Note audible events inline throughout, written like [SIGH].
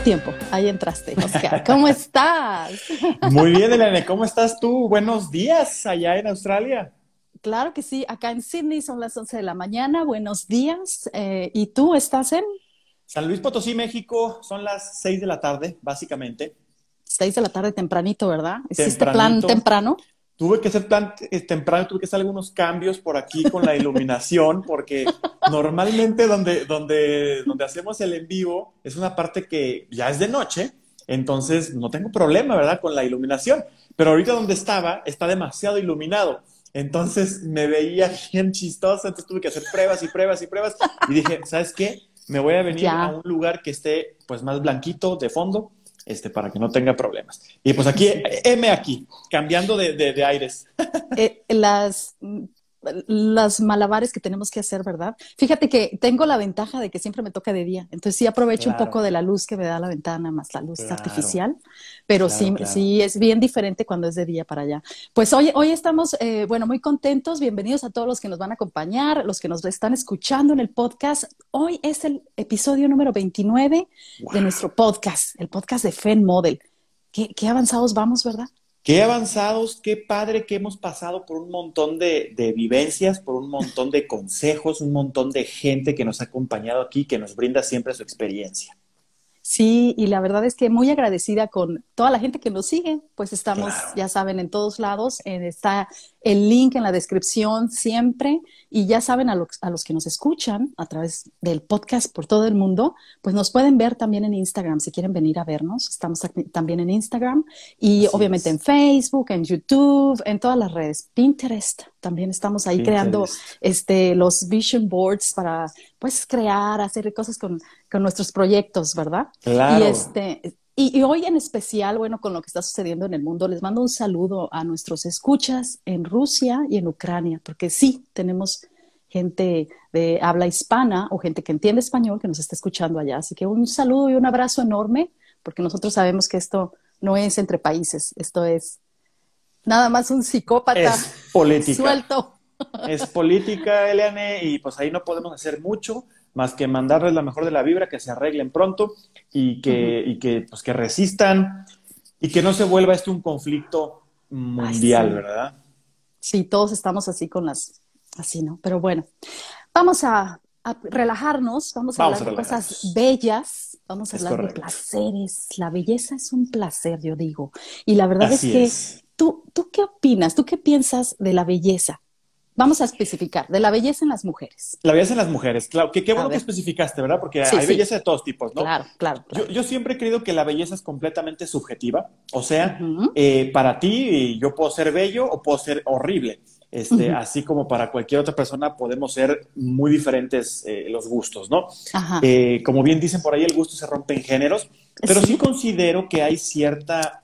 tiempo. Ahí entraste, Oscar. ¿Cómo [LAUGHS] estás? Muy bien, Elena. ¿Cómo estás tú? Buenos días allá en Australia. Claro que sí. Acá en Sydney son las 11 de la mañana. Buenos días. Eh, ¿Y tú estás en? San Luis Potosí, México. Son las 6 de la tarde, básicamente. 6 de la tarde tempranito, ¿verdad? ¿Hiciste plan temprano? Tuve que hacer plan eh, temprano, tuve que hacer algunos cambios por aquí con la iluminación, porque normalmente donde, donde, donde hacemos el en vivo es una parte que ya es de noche, entonces no tengo problema, ¿verdad? Con la iluminación. Pero ahorita donde estaba está demasiado iluminado. Entonces me veía bien chistosa, entonces tuve que hacer pruebas y pruebas y pruebas. Y dije, ¿sabes qué? Me voy a venir a un lugar que esté pues más blanquito de fondo este, para que no tenga problemas. Y pues aquí, M aquí, cambiando de, de, aires. Eh, las las malabares que tenemos que hacer, ¿verdad? Fíjate que tengo la ventaja de que siempre me toca de día, entonces sí aprovecho un poco de la luz que me da la ventana, más la luz artificial, pero sí, sí es bien diferente cuando es de día para allá. Pues hoy, hoy estamos, eh, bueno, muy contentos, bienvenidos a todos los que nos van a acompañar, los que nos están escuchando en el podcast. Hoy es el episodio número 29 de nuestro podcast, el podcast de FEN Model. Qué, qué avanzados vamos, ¿verdad? Qué avanzados, qué padre que hemos pasado por un montón de, vivencias, por un montón de consejos, un montón de gente que nos ha acompañado aquí, que nos brinda siempre su experiencia. Sí, y la verdad es que muy agradecida con toda la gente que nos sigue, pues estamos, ya saben, en todos lados, está el link en la descripción siempre, y ya saben a los, a los que nos escuchan a través del podcast por todo el mundo, pues nos pueden ver también en Instagram, si quieren venir a vernos, estamos también en Instagram, y obviamente en Facebook, en YouTube, en todas las redes, Pinterest, también estamos ahí creando este, los vision boards para, pues, crear, hacer cosas con con nuestros proyectos, ¿verdad? Claro. Y, este, y, hoy en especial, bueno, con lo que está sucediendo en el mundo, les mando un saludo a nuestros escuchas en Rusia y en Ucrania, porque sí, tenemos gente de habla hispana o gente que entiende español que nos está escuchando allá. Así que un saludo y un abrazo enorme, porque nosotros sabemos que esto no es entre países, esto es nada más un psicópata es política. suelto. Es política, Eliane, y pues ahí no podemos hacer mucho más que mandarles la mejor de la vibra, que se arreglen pronto y que, y que, pues, que resistan y que no se vuelva esto un conflicto mundial, ¿verdad? Sí, todos estamos así con las, así, ¿no? Pero bueno, vamos a, relajarnos, vamos a hablar de cosas bellas, vamos a hablar de placeres. La belleza es un placer, yo digo. Y la verdad es que, ¿tú, ¿tú qué opinas? ¿Tú qué piensas de la belleza? Vamos a especificar, de la belleza en las mujeres. La belleza en las mujeres, claro. Que qué bueno que especificaste, ¿verdad? Porque hay belleza de todos tipos, ¿no? Claro, claro. Yo, siempre he creído que la belleza es completamente subjetiva. O sea, eh, para ti yo puedo ser bello o puedo ser horrible. Este, Así como para cualquier otra persona podemos ser muy diferentes eh, los gustos, ¿no? Eh, como bien dicen por ahí, el gusto se rompe en géneros, pero sí, considero que hay cierta,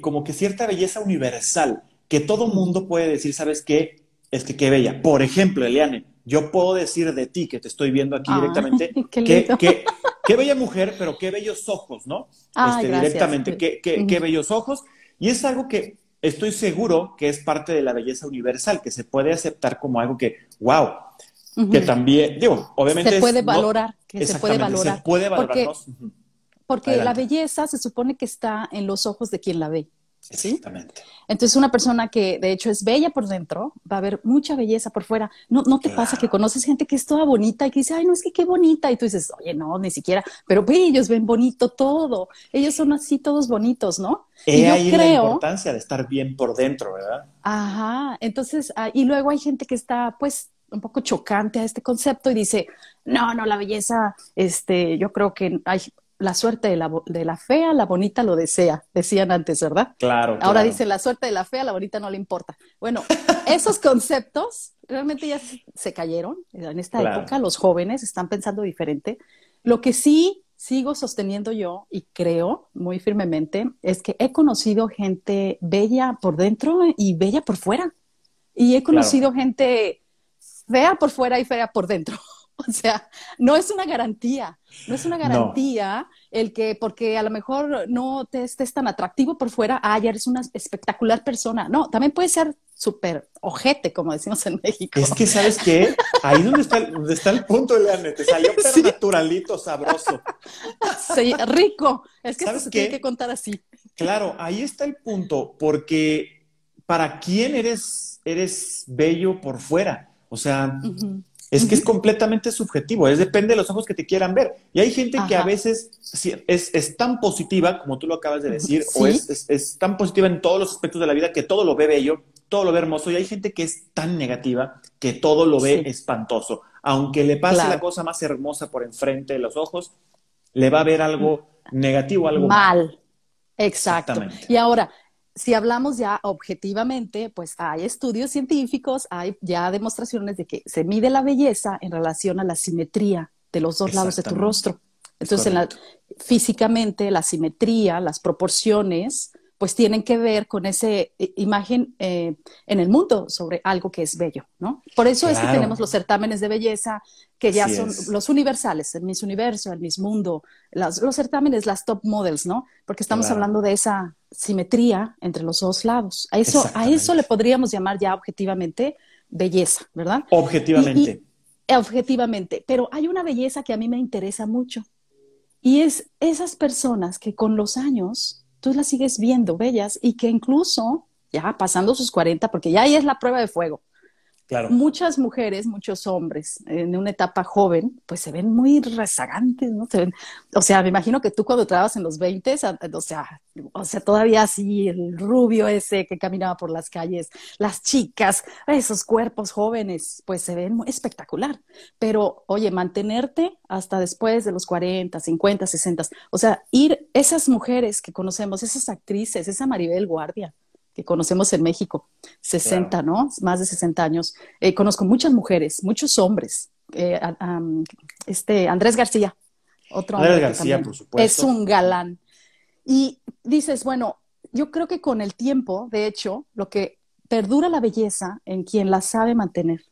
como que cierta belleza universal, que todo mundo puede decir, ¿sabes qué? Es que qué bella. Por ejemplo, Eliane, yo puedo decir de ti, que te estoy viendo aquí directamente, [LAUGHS] qué, qué, bella mujer, pero qué bellos ojos, ¿no? este, directamente, qué, qué, bellos ojos. Y es algo que estoy seguro que es parte de la belleza universal, que se puede aceptar como algo que, wow, que también, digo, obviamente... Se puede valorar, que se puede valorar. Se puede valorarnos. porque la belleza se supone que está en los ojos de quien la ve. Exactamente. Entonces, una persona que de hecho es bella por dentro, va a ver mucha belleza por fuera. ¿No, no te pasa que conoces gente que es toda bonita y que dice, ay, no, es que qué bonita? Y tú dices, oye, no, ni siquiera, pero ellos ven bonito todo. Ellos son así todos bonitos, ¿no? y yo creo... la importancia de estar bien por dentro, ¿verdad? Ajá. Entonces, ah, y luego hay gente que está, pues, un poco chocante a este concepto y dice, no, no, la belleza, este, yo creo que hay, la suerte de la, de la, fea, la bonita lo desea, decían antes, ¿verdad? Claro. Ahora dice la suerte de la fea, la bonita no le importa. Bueno, esos conceptos realmente ya se cayeron. En esta época los jóvenes están pensando diferente. Lo que sí sigo sosteniendo yo y creo muy firmemente es que he conocido gente bella por dentro y bella por fuera. Y he conocido gente fea por fuera y fea por dentro. [LAUGHS] O sea, no es una garantía, no es una garantía el que, porque a lo mejor no te estés tan atractivo por fuera, ah, ya eres una espectacular persona. No, también puede ser súper ojete, como decimos en México. Es que, ¿sabes qué? Ahí donde está, donde está el punto, Leane, te salió [LAUGHS] pero naturalito, sabroso. Sí, rico. Es que eso se tiene que contar así. Claro, ahí está el punto, porque ¿para quién eres, eres bello por fuera? O sea, es que es completamente subjetivo, es depende de los ojos que te quieran ver. Y hay gente que a veces es, tan positiva, como tú lo acabas de decir, o es, es, tan positiva en todos los aspectos de la vida que todo lo ve bello, todo lo ve hermoso, y hay gente que es tan negativa que todo lo ve espantoso. Aunque le pase la cosa más hermosa por enfrente de los ojos, le va a ver algo negativo, algo mal. Exacto. Y ahora, si hablamos ya objetivamente, pues hay estudios científicos, hay ya demostraciones de que se mide la belleza en relación a la simetría de los dos lados de tu rostro. Entonces, físicamente, la simetría, las proporciones, pues tienen que ver con esa imagen eh, en el mundo sobre algo que es bello, ¿no? Por eso es que tenemos los certámenes de belleza, que ya son los universales, el Miss Universo, el Miss Mundo, los certámenes, las top models, ¿no? Porque estamos hablando de esa simetría entre los dos lados. A eso, a eso le podríamos llamar ya objetivamente belleza, ¿verdad? Objetivamente. objetivamente, pero hay una belleza que a mí me interesa mucho y es esas personas que con los años tú las sigues viendo bellas y que incluso ya pasando sus 40, porque ya ahí es la prueba de fuego, Muchas mujeres, muchos hombres en una etapa joven, pues se ven muy rezagantes, ¿no? Se ven, o sea, me imagino que tú cuando trabajabas en los 20, o sea, o sea, todavía así, el rubio ese que caminaba por las calles, las chicas, esos cuerpos jóvenes, pues se ven muy espectacular. Pero, oye, mantenerte hasta después de los 40, 50, 60, o sea, ir esas mujeres que conocemos, esas actrices, esa Maribel Guardia, que conocemos en México, 60, ¿no? Más de 60 años. Eh, conozco muchas mujeres, muchos hombres. Eh, este Andrés García, otro Andrés García, por supuesto. Es un galán. Y dices, bueno, yo creo que con el tiempo, de hecho, lo que perdura la belleza en quien la sabe mantener,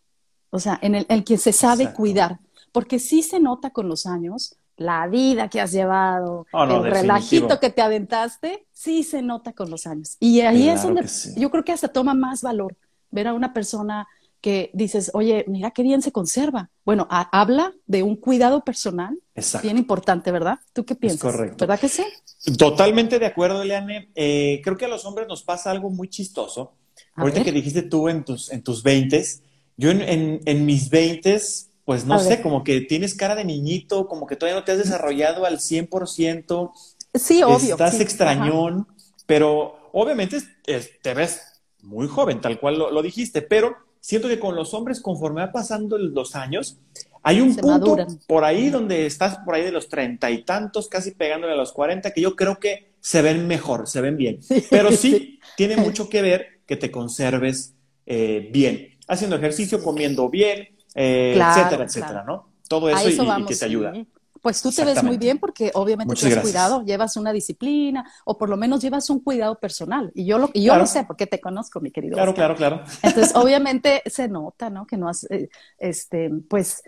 o sea, en el, en quien se sabe cuidar, porque sí se nota con los años la vida que has llevado, oh, el relajito que te aventaste, sí se nota con los años. Y ahí es donde yo creo que hasta toma más valor ver a una persona que dices, oye, mira qué bien se conserva. Bueno, habla de un cuidado personal bien importante, ¿verdad? ¿Tú qué piensas? correcto. ¿Verdad que sí? Totalmente de acuerdo, Eliane. Eh, creo que a los hombres nos pasa algo muy chistoso. Ahorita que dijiste tú en tus, en tus 20 yo en, en, en mis 20 pues no sé, como que tienes cara de niñito, como que todavía no te has desarrollado al 100%. Sí, obvio. Estás extrañón, pero obviamente te ves muy joven, tal cual lo, dijiste, pero siento que con los hombres, conforme va pasando los años, hay un punto por ahí donde estás por ahí de los treinta y tantos, casi pegándole a los cuarenta, que yo creo que se ven mejor, se ven bien. Pero sí, tiene mucho que ver que te conserves eh, bien, haciendo ejercicio, comiendo bien, eh, etcétera, etcétera, ¿no? Todo eso, y, que te ayuda. Pues tú te ves muy bien porque obviamente te has cuidado, llevas una disciplina o por lo menos llevas un cuidado personal. Y yo lo, y yo lo sé porque te conozco, mi querido. Claro, claro, claro. Entonces, obviamente se nota, ¿no? Que no has, eh, este, pues,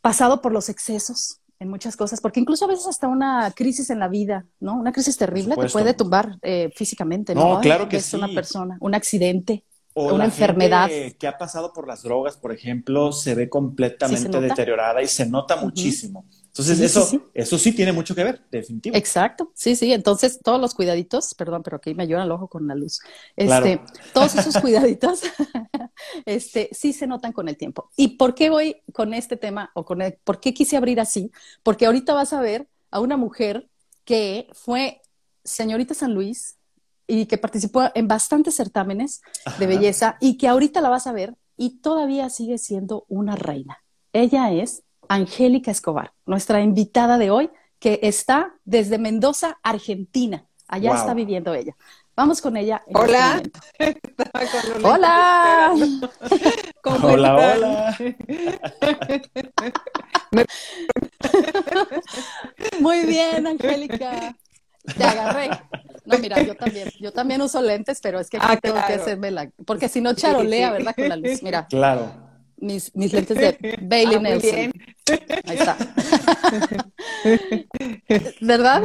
pasado por los excesos en muchas cosas, porque incluso a veces hasta una crisis en la vida, ¿no? Una crisis terrible te puede tumbar eh, físicamente, ¿no? No, claro que es una persona, un accidente. O una enfermedad. que ha pasado por las drogas, por ejemplo, se ve completamente deteriorada y se nota muchísimo. Entonces, eso, sí, eso sí tiene mucho que ver, definitivamente. Exacto, sí, sí. Entonces, todos los cuidaditos, perdón, pero aquí me ayuda el ojo con la luz. Este, Todos esos cuidaditos, [LAUGHS] este, sí se notan con el tiempo. ¿Y por qué voy con este tema o con por qué quise abrir así? Porque ahorita vas a ver a una mujer que fue señorita San Luis, y que participó en bastantes certámenes de belleza y que ahorita la vas a ver y todavía sigue siendo una reina. Ella es Angélica Escobar, nuestra invitada de hoy, que está desde Mendoza, Argentina. Allá está viviendo ella. Vamos con ella. hola. [LAUGHS] hola. [LAUGHS] hola, hola. [LAUGHS] Muy bien, Angélica. Te agarré. No, mira, yo también, yo también uso lentes, pero es que aquí ah, tengo que hacerme la, porque si no charolea, ¿verdad? Con la luz, mira. Claro. Mis, mis lentes de Bailey [LAUGHS] ah, Nelson. Ahí está. [LAUGHS] ¿Verdad?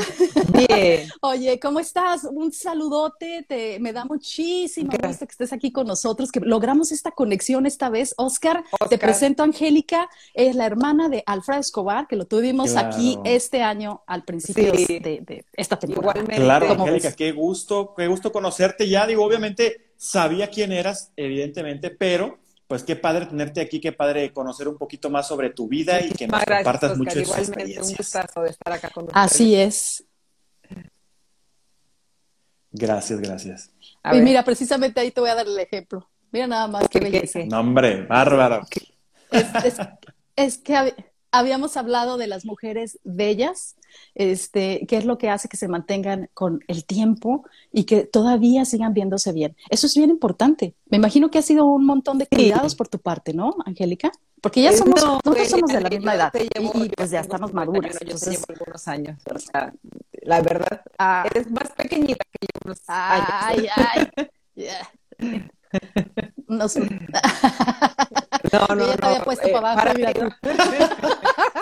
Bien. Oye, ¿cómo estás? Un saludote, te, me da muchísimo gusto que estés aquí con nosotros, que logramos esta conexión esta vez. Oscar, te presento a Angélica, es la hermana de Alfredo Escobar, que lo tuvimos aquí este año al principio de, esta temporada. Claro, Angélica, qué gusto, qué gusto conocerte ya. Digo, obviamente sabía quién eras, evidentemente, pero pues qué padre tenerte aquí, qué padre conocer un poquito más sobre tu vida y que nos compartas mucho de Igualmente, un gustazo de estar acá con nosotros. Así es. Gracias, gracias. y mira, precisamente ahí te voy a dar el ejemplo. Mira nada más qué belleza. No, hombre, bárbaro. es que habíamos hablado de las mujeres bellas, este, qué es lo que hace que se mantengan con el tiempo y que todavía sigan viéndose bien. Eso es bien importante. Me imagino que ha sido un montón de cuidados por tu parte, ¿no, Angélica? Porque ya somos, nosotros somos de la misma edad y, pues ya estamos maduras. Yo te llevo algunos años, o sea, la verdad, ah. eres más pequeñita que yo unos ay, Ay, ay, [LAUGHS] No, no, no. no, había puesto para abajo.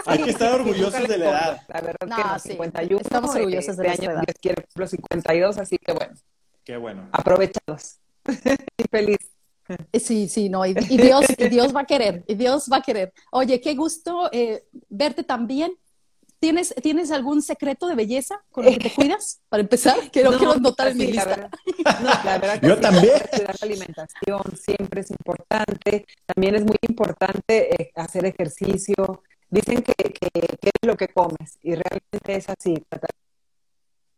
Hay que estar orgullosos de la edad. La verdad no, que no, 51. Estamos orgullosos de la edad. Dios quiere los 52, así que bueno. Qué bueno. Aprovechados. [LAUGHS] y feliz. Sí, sí, no, y, Dios, y Dios va a querer, y Dios va a querer. Oye, qué gusto eh, verte también ¿Tienes, ¿Tienes algún secreto de belleza con el que te [LAUGHS] cuidas? Para empezar, quiero, no, quiero notar en mi lista. no, la verdad que [LAUGHS] Yo también. La alimentación siempre es importante. También es muy importante eh, hacer ejercicio. Dicen que, que, es lo que comes y realmente es así.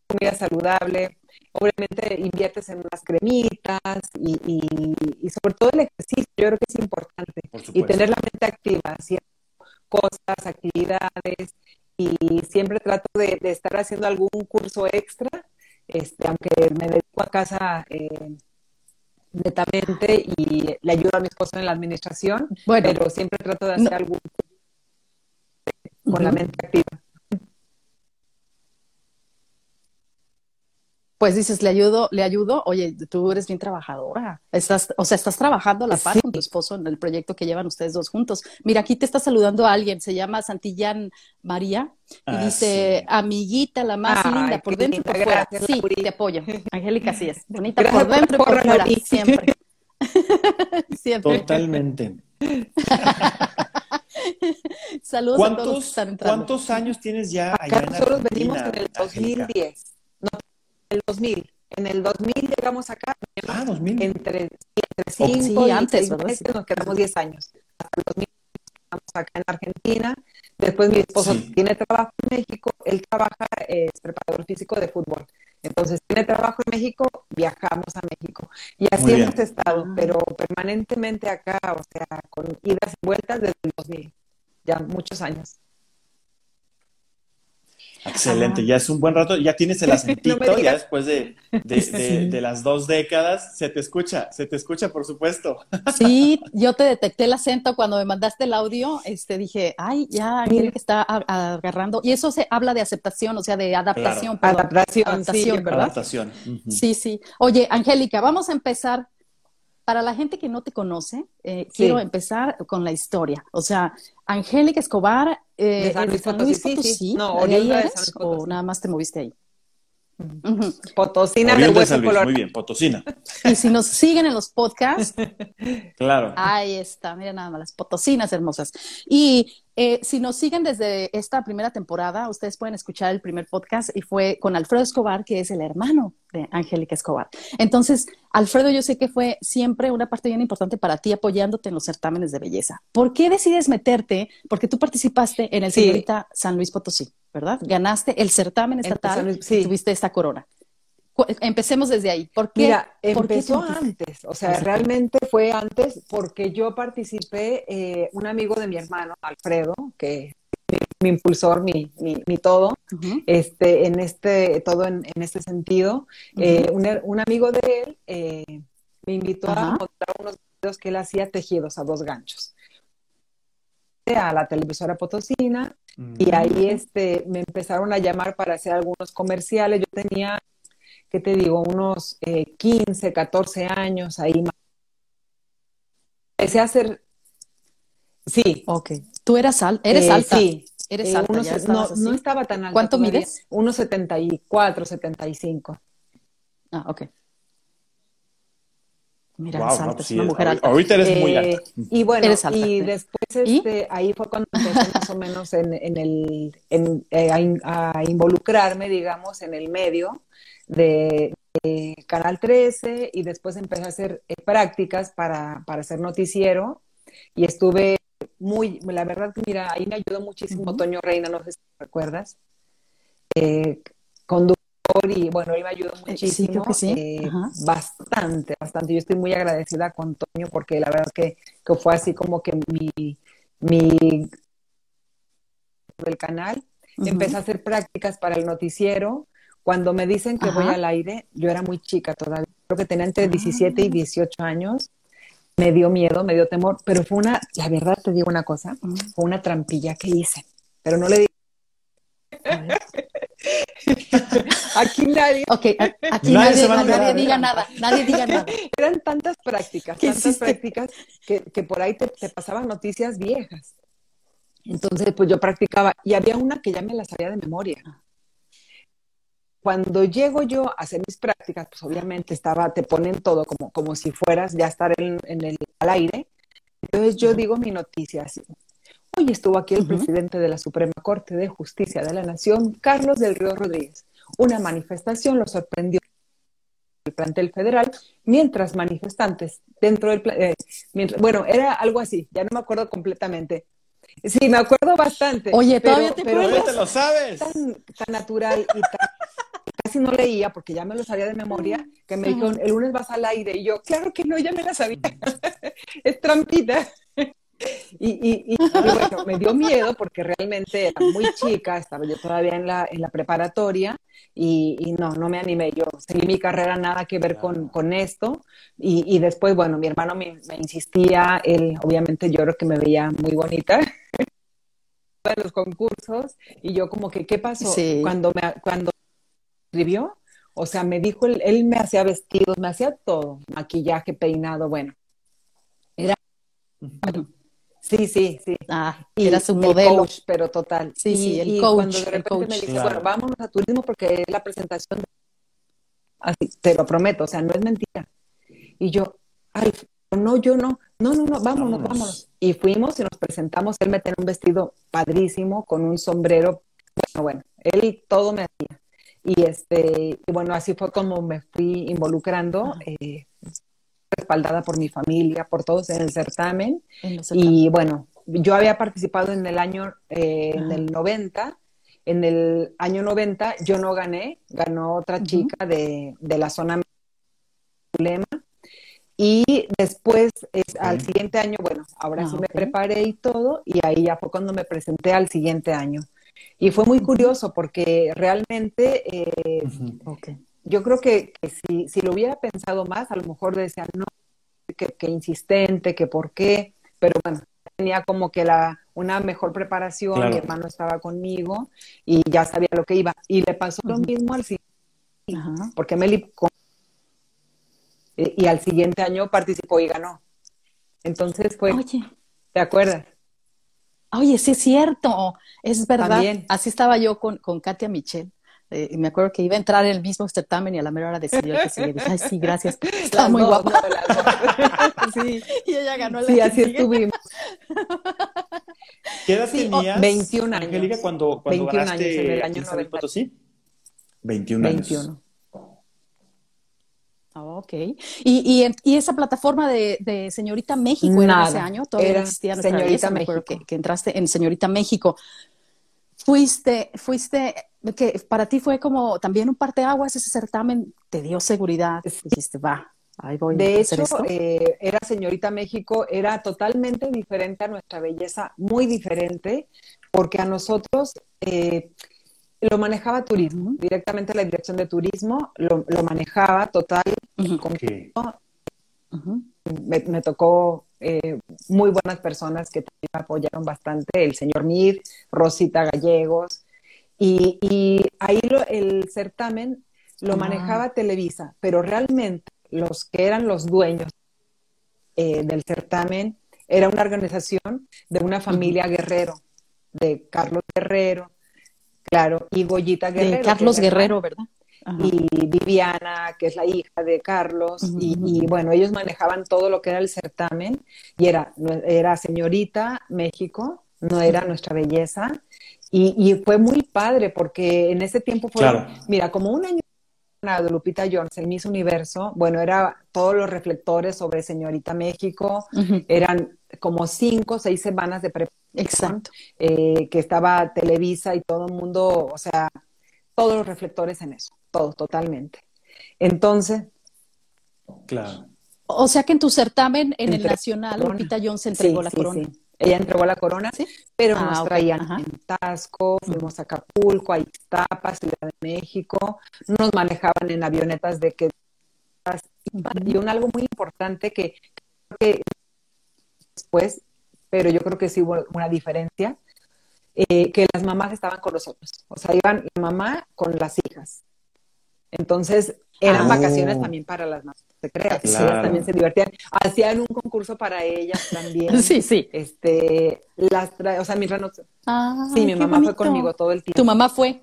Comida saludable. Obviamente inviertes en unas cremitas y, y, sobre todo el ejercicio. Yo creo que es importante. Y tener la mente activa, haciendo cosas, actividades y siempre trato de, estar haciendo algún curso extra, este, aunque me dedico a casa eh, netamente y le ayudo a mi esposo en la administración, pero siempre trato de hacer algún curso con la mente activa. Pues dices, le ayudo, le ayudo, oye, tú eres bien trabajadora, estás, o sea, estás trabajando a la par con tu esposo en el proyecto que llevan ustedes dos juntos. Mira, aquí te está saludando a alguien, se llama Santillán María, y ah, dice, amiguita, la más linda, por dentro y por fuera. sí, te apoyo. Angélica, sí es, bonita por dentro y por fuera, siempre. [LAUGHS] [LAUGHS] siempre. Totalmente. [LAUGHS] Saludos a todos ¿Cuántos años tienes ya allá en Nosotros venimos en el 2010 el 2000. En el 2000 llegamos acá. Ah, 2000. Entre, entre 5 y antes, meses nos quedamos 10 años. Hasta el 2000 estamos acá en Argentina. Después mi esposo tiene trabajo en México. Él trabaja, es preparador físico de fútbol. Entonces, tiene trabajo en México, viajamos a México. Y así hemos estado, ah. pero permanentemente acá, o sea, con idas y vueltas desde el 2000. Ya muchos años. Excelente, ya es un buen rato, ya tienes el [LAUGHS] acentito, ya después de, de, las dos décadas, se te escucha, se te escucha, por supuesto. [LAUGHS] Sí, yo te detecté el acento cuando me mandaste el audio, este, dije, ay, ya, que está agarrando, y eso se habla de aceptación, o sea, de adaptación. Adaptación, sí, ¿verdad? Adaptación. Sí, sí. Oye, Angélica, vamos a empezar para la gente que no te conoce, eh, quiero empezar con la historia. O sea, Angélica Escobar, eh, de San Luis Potosí, No, ¿O nada más te moviste ahí? Potosina del Hueso Muy bien, Potosina. Y si nos siguen en los podcasts, [LAUGHS] claro. Ahí está, mira nada más, las Potosinas hermosas. Y eh, si nos siguen desde esta primera temporada, ustedes pueden escuchar el primer podcast y fue con Alfredo Escobar, que es el hermano de Angélica Escobar. Entonces, Alfredo, yo sé que fue siempre una parte bien importante para ti apoyándote en los certámenes de belleza. ¿Por qué decides meterte? Porque tú participaste en el señorita San Luis Potosí, ¿verdad? Ganaste el certamen estatal y tuviste esta corona. Empecemos desde ahí. ¿Por qué? Mira, empezó antes, o sea, realmente fue antes porque yo participé, eh, un amigo de mi hermano, Alfredo, que mi, impulsor, mi, mi, todo, este, en este, todo en, este sentido, eh, un, amigo de él eh, me invitó a mostrar unos videos que él hacía tejidos a dos ganchos. A la televisora Potosina y ahí este, me empezaron a llamar para hacer algunos comerciales. Yo tenía ¿qué te digo? Unos 15, eh, 14 años ahí. Empecé a hacer Sí. Ok. ¿Tú eras alta? ¿Eres Eh, alta? Sí. ¿Eres Eh, alta? unos- ¿Ya no, así? no estaba tan alta. ¿Cuánto todavía. mides? 1,74, 75. Ah, ok. Mira, Wow, no, alta, pues es sí, una mujer ahorita- alta. ahorita eres muy Eh, alta. Y bueno, Eres alta, y después ¿Y? este, ahí fue cuando empecé más o menos en, en el, en, eh, a, in- a involucrarme, digamos, en el medio de, de Canal 13 y después empecé a hacer eh, prácticas para, para hacer noticiero y estuve muy, la verdad que mira, ahí me ayudó muchísimo. Toño Reina, no sé si recuerdas, eh, conductor y bueno, él me ayudó Eh, sí, muchísimo, sí. eh, bastante, bastante. Yo estoy muy agradecida con Toño porque la verdad que, que fue así como que mi, mi del canal. Empecé a hacer prácticas para el noticiero. Cuando me dicen que voy Ajá. al aire, yo era muy chica todavía. Creo que tenía entre Ah. 17 y 18 años. Me dio miedo, me dio temor, pero fue una, la verdad te digo una cosa, Mm. fue una trampilla que hice. Pero no le ver. [LAUGHS] aquí nadie, Ok, a- aquí Nadie nadie, nadie enterar. diga nada, nadie diga nada. [LAUGHS] eran tantas prácticas, ¿Qué tantas hiciste? prácticas que, que por ahí te, te pasaban noticias viejas. Entonces, pues yo practicaba y había una que ya me la sabía de memoria. Cuando llego yo a hacer mis prácticas, pues obviamente estaba, te ponen todo como, como si fueras ya estar en, en el, al aire. Entonces yo digo mi noticia así. Hoy estuvo aquí el presidente de la Suprema Corte de Justicia de la Nación, Carlos del Río Rodríguez. Una manifestación lo sorprendió el plantel federal, mientras manifestantes dentro del... eh, mientras- bueno, era algo así, ya no me acuerdo completamente. Sí, me acuerdo bastante. Oye, pero- ¿todavía pero te lo sabes. tan, tan natural y tan- casi no leía porque ya me lo sabía de memoria, que me dijeron, el lunes vas al aire. Y yo, claro que no, ya me la sabía. [LAUGHS] es trampita. [LAUGHS] Y, y, y- y bueno, me dio miedo porque realmente era muy chica, estaba yo todavía en la, en la preparatoria y, y no, no me animé. Yo seguí mi carrera nada que ver con, con esto y, y después, bueno, mi hermano me, me insistía, él obviamente yo creo que me veía muy bonita [LAUGHS] en los concursos y yo como que, ¿qué pasó? Sí. Cuando me cuando escribió, o sea, me dijo, él, él me hacía vestidos, me hacía todo, maquillaje, peinado, bueno. Era, sí, sí, sí. Ah, Y eras un el modelo. coach, pero total. Sí, y, sí, el y coach, cuando de repente coach. me dice, Claro. bueno, vámonos a turismo porque es la presentación. Así, te lo prometo, o sea, no es mentira. Y yo, ay, no, yo no, no, no, no, vámonos, Vámonos. vámonos. Y fuimos y nos presentamos, él me tenía un vestido padrísimo, con un sombrero, bueno, bueno, él todo me hacía. Y este, y bueno, así fue como me fui involucrando, eh, respaldada por mi familia, por todos en el certamen. En Y bueno, yo había participado en el año, eh, en el 90. En el año 90 yo no gané, ganó otra chica de, de la zona problema. Y después, es, al siguiente año, bueno, ahora Ah, sí me preparé y todo, y ahí ya fue cuando me presenté al siguiente año. Y fue muy curioso porque realmente eh, yo creo que, que si, si lo hubiera pensado más, a lo mejor decía, no, que, que insistente, que por qué, pero bueno, tenía como que la, una mejor preparación, Claro. mi hermano estaba conmigo y ya sabía lo que iba. Y le pasó lo mismo al siguiente, Ajá. porque Meli con- eh, y al siguiente año participó y ganó. Entonces fue, Oye, ¿te acuerdas? Oye, sí es cierto, es verdad. También. Así estaba yo con, con Katia Michel. eh, y me acuerdo que iba a entrar en el mismo certamen y a la mera hora decidió que sí. Dije, ay, sí, gracias. [LAUGHS] Estaba Las muy dos, guapa. no, [LAUGHS] sí, Y ella ganó la sí, así sigue. estuvimos. ¿Qué edad Sí, tenías, 21 años. Angélica, cuando, cuando 21 ganaste años, en el año San Luis 90. Potosí? 21 años. 21. Ah, Ok. ¿Y, y, y esa plataforma de, de Señorita México era ese año? Todavía Era existía Señorita México. Que, que entraste en Señorita México. Fuiste, fuiste, que para ti fue como también un parteaguas ese certamen, te dio seguridad, Sí. dijiste, va, ahí voy De a hacer hecho, esto. eh, era Señorita México, era totalmente diferente a nuestra belleza, muy diferente, porque a nosotros eh, lo manejaba turismo, directamente la dirección de turismo lo, lo manejaba total. Ujú. me, me tocó eh, muy buenas personas que también me apoyaron bastante, el señor Mir, Rosita Gallegos, y, y ahí lo- el certamen lo Ah. manejaba Televisa, pero realmente los que eran los dueños eh, del certamen era una organización de una familia guerrero, de Carlos Guerrero, claro, y Goyita Guerrero. De Carlos Guerrero, ¿verdad? Y Viviana, que es la hija de Carlos, y, bueno, ellos manejaban todo lo que era el certamen, y era, era señorita México, no era nuestra belleza, y, fue muy padre porque en ese tiempo fue, mira, como un año de Lupita Jones en Miss Universo, bueno, era todos los reflectores sobre Señorita México, eran como cinco o seis semanas de preparación. Exacto. Eh, que estaba Televisa y todo el mundo, o sea, todos los reflectores en eso, todo, totalmente. Entonces. Claro. O sea que en tu certamen en el Nacional, Lupita Jones entregó la corona. Ella entregó la corona, pero nos ah, traían en Tasco, fuimos a Acapulco, a Ixtapa, Ciudad de México, nos manejaban en avionetas de que... Y un algo muy importante que, que después, pero yo creo que sí hubo una diferencia, eh, que las mamás estaban con nosotros. O sea, iban la mamá con las hijas. Entonces, eran ah. vacaciones también para las mamás se crea, ellas también se divertían. Hacían un concurso para ellas también. [LAUGHS] sí, sí. Este, las o sea, mis ranos. Ah, sí, mi mamá fue conmigo todo el tiempo. ¿Tu mamá fue?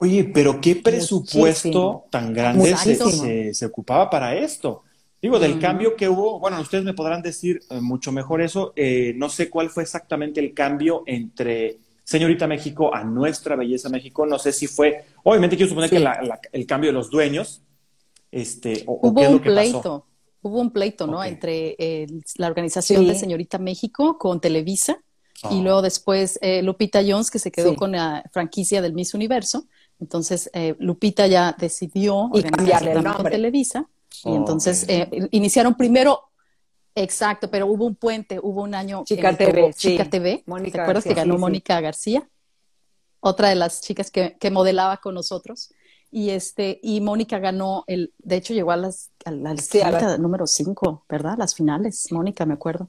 Oye, pero qué presupuesto tan grande se, se, ocupaba para esto. Digo, del cambio que hubo, bueno, ustedes me podrán decir eh, mucho mejor eso. Eh, no sé cuál fue exactamente el cambio entre Señorita México a Nuestra Belleza México. No sé si fue, obviamente quiero suponer que el cambio de los dueños, este, hubo un pleito, hubo un pleito, ¿no? Entre la organización de Señorita México con Televisa y ah. luego después eh, Lupita Jones que se quedó con la franquicia del Miss Universo. Entonces eh, Lupita ya decidió cambiarle el nombre. con Televisa y entonces eh, iniciaron primero Exacto, pero hubo un puente, hubo un año Chica TV, Chica TV, ¿te acuerdas que ganó Mónica García? Otra de las chicas que, que modelaba con nosotros y este y Mónica ganó el de hecho llegó a las a, la, número 5 verdad las finales Mónica me acuerdo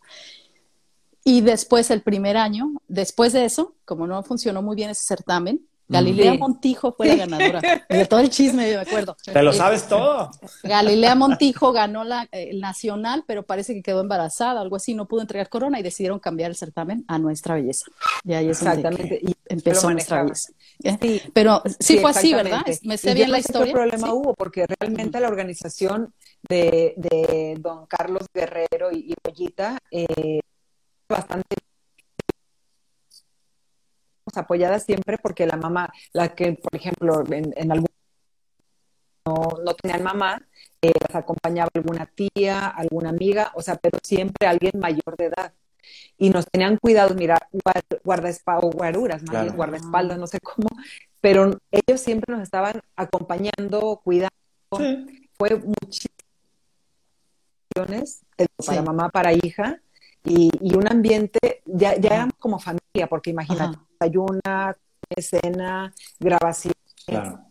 y después el primer año después de eso como no funcionó muy bien ese certamen Galilea Montijo fue la ganadora. De todo el chisme, me acuerdo. [LAUGHS] Te lo sabes todo. Galilea Montijo ganó la, el nacional, pero parece que quedó embarazada, algo así, no pudo entregar corona y decidieron cambiar el certamen a Nuestra Belleza. Y ahí es Exactamente. y empezó Nuestra Belleza. Sí, pero sí, fue así, ¿verdad? Me sé bien la historia. ¿Qué problema hubo? Porque realmente la organización de, de don Carlos Guerrero y, y Pollita eh, bastante apoyadas siempre porque la mamá, la que, por ejemplo, en, algún no, no tenían mamá, eh, las acompañaba alguna tía, alguna amiga, o sea, pero siempre alguien mayor de edad. Y nos tenían cuidado, mira, guardaespaldas guaruras, más guardaespaldas, no sé cómo, pero ellos siempre nos estaban acompañando, cuidando. Fue muchísimas para mamá, para hija, y, un ambiente, ya, ya éramos como familia, porque imagínate, ayuna, escena, grabación,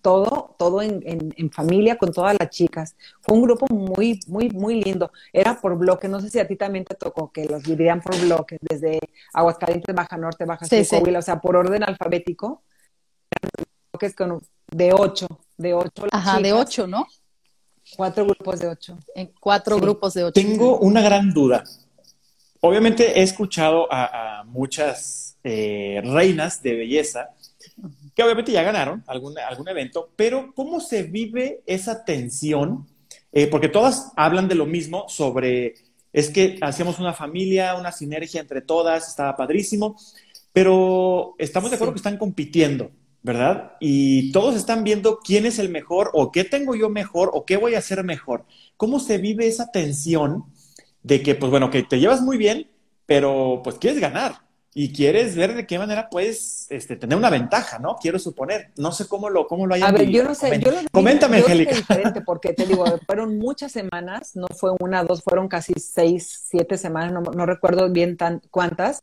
todo, todo en, en, familia con todas las chicas. Fue un grupo muy, muy, muy lindo. Era por bloques, no sé si a ti también te tocó que los dividían por bloques, desde Aguascalientes, Baja Norte, Baja sí, o sea, por orden alfabético. Bloques con, de ocho, de ocho. Ajá, de ocho, ¿no? Cuatro grupos de ocho. En cuatro grupos de ocho. Tengo una gran duda. Obviamente he escuchado a, muchas eh, reinas de belleza que obviamente ya ganaron algún, algún evento, pero ¿cómo se vive esa tensión? Eh, porque todas hablan de lo mismo sobre, es que hacíamos una familia, una sinergia entre todas, estaba padrísimo, pero estamos de acuerdo que están compitiendo, ¿verdad? Y todos están viendo quién es el mejor o qué tengo yo mejor o qué voy a hacer mejor. ¿Cómo se vive esa tensión? de que, pues bueno, que te llevas muy bien, pero pues quieres ganar y quieres ver de qué manera puedes este, tener una ventaja, ¿no? Quiero suponer. No sé cómo lo, cómo lo hayan A ver, yo no sé. Yo Coméntame, Angélica. diferente porque te digo, [LAUGHS] fueron muchas semanas, no fue una, dos, fueron casi seis, siete semanas, no, recuerdo bien tan, cuántas,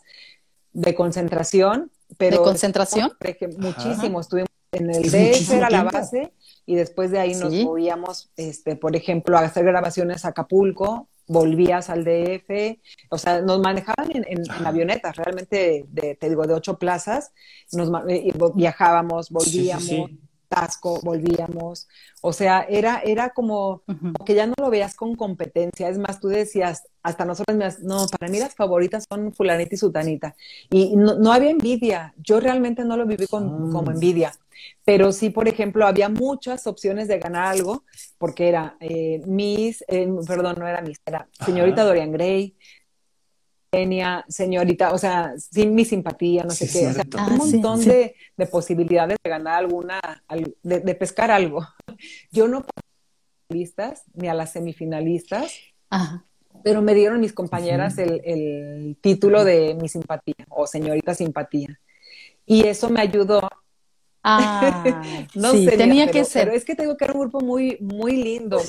de concentración. Pero ¿De concentración? Muchísimo. Estuvimos en el DF, era la base, y después de ahí nos movíamos, este, por ejemplo, a hacer grabaciones a Acapulco, volvías al DF, o sea, nos manejaban en, avionetas, realmente, de, te digo, de ocho plazas, nos, eh, viajábamos, volvíamos, atasco, volvíamos. O sea, era, era como, que ya no lo veías con competencia. Es más, tú decías, hasta nosotros, me no, para mí las favoritas son fulanita y sutanita. Y no, había envidia. Yo realmente no lo viví con, como envidia. Pero sí, por ejemplo, había muchas opciones de ganar algo, porque era eh, Miss, eh, perdón, no era Miss, era señorita Dorian Gray, señorita, o sea, sin mi simpatía, no sé qué, o sea, un ah, montón De, posibilidades de ganar alguna, de, pescar algo. Yo no listas ni a las semifinalistas, pero me dieron mis compañeras el, título de mi simpatía o señorita simpatía. Y eso me ayudó. Ah, [LAUGHS] no sé, tenía que ser. Pero es que tengo que era un grupo muy, muy lindo,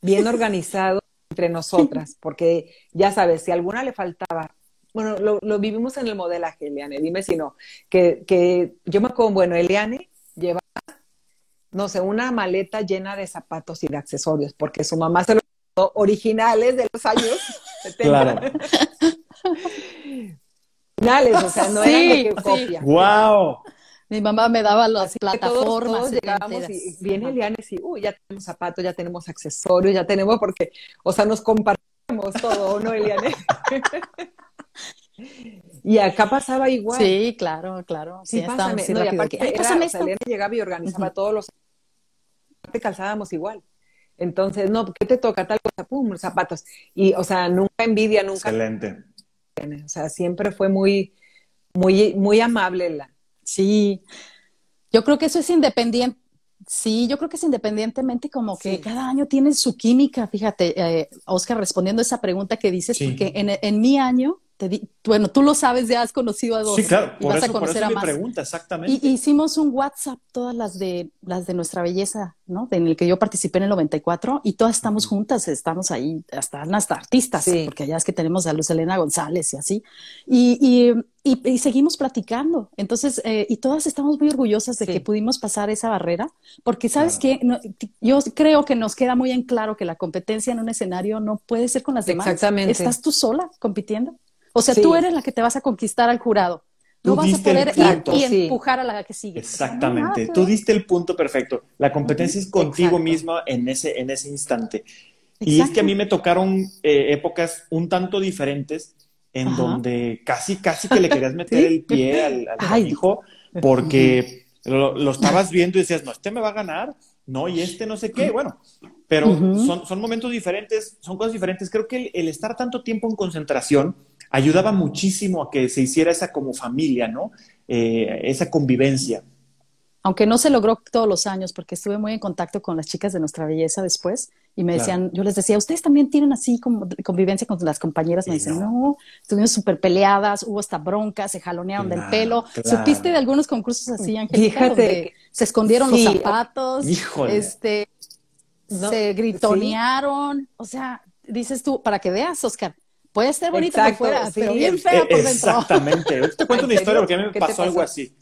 bien [LAUGHS] organizado entre nosotras, [LAUGHS] porque ya sabes, si alguna le faltaba, bueno, lo, vivimos en el modelaje, Eliane, dime si no, que, que yo me acuerdo, bueno, Eliane lleva, no sé, una maleta llena de zapatos y de accesorios, porque su mamá se los originales de los años [LAUGHS] 70. Claro. Originales, o sea, no sí, eran que copia. ¡Wow! Mi mamá me daba las plataformas. Todos, llegábamos y viene Eliane y uy, ya tenemos zapatos, ya tenemos accesorios, ya tenemos porque, o sea, nos compartimos todo, ¿no, Eliane? [LAUGHS] y acá pasaba igual. Sí, claro, claro. Sí, pásame. No, y aparte era, Eliane llegaba y organizaba todos los te calzábamos igual. Entonces, no, ¿qué te toca? Tal cosa, pum, zapatos. Y, o sea, nunca envidia, nunca. Excelente. O sea, siempre fue muy, muy, muy amable la, Sí, yo creo que eso es independiente. Sí, yo creo que es independientemente como que cada año tiene su química. Fíjate, eh, Oscar, respondiendo a esa pregunta que dices, porque en, en, mi año bueno, tú lo sabes, ya has conocido a dos. Sí, claro, por vas eso, a conocer por pregunta, exactamente. Y hicimos un WhatsApp, todas las de las de nuestra belleza, ¿no? En el que yo participé en el 94 y todas estamos juntas, estamos ahí, hasta, hasta artistas, porque allá es que tenemos a Luz Elena González y así. Y, y, seguimos platicando. Entonces, eh, y todas estamos muy orgullosas de que pudimos pasar esa barrera, porque sabes que yo creo que nos queda muy en claro que la competencia en un escenario no puede ser con las demás. Exactamente. Estás tú sola compitiendo. O sea, tú eres la que te vas a conquistar al jurado. No vas a poder ir y empujar a la que sigue. Exactamente. tú diste el punto perfecto. La competencia es contigo misma en ese, en ese instante. Y es que a mí me tocaron eh, épocas un tanto diferentes en donde casi, casi que le querías meter [LAUGHS] el pie al, hijo porque lo, estabas viendo y decías, no, este me va a ganar, no, y este no sé qué. Bueno, pero son, son momentos diferentes, son cosas diferentes. Creo que el estar tanto tiempo en concentración ayudaba muchísimo a que se hiciera esa como familia, ¿no? Eh, esa convivencia. Aunque no se logró todos los años, porque estuve muy en contacto con las chicas de nuestra belleza después y me decían, yo les decía, ¿ustedes también tienen así como convivencia con las compañeras? Me dicen, no, estuvimos súper peleadas, hubo hasta broncas, se jalonearon del pelo. ¿Supiste de algunos concursos así, Angélica, Fíjate, se escondieron los zapatos, este, se gritonearon, o sea, dices tú, para que veas, Oscar, Puede ser bonita por fuera, pero bien fea por dentro. Exactamente. te cuento una historia porque a mí me pasó, algo así.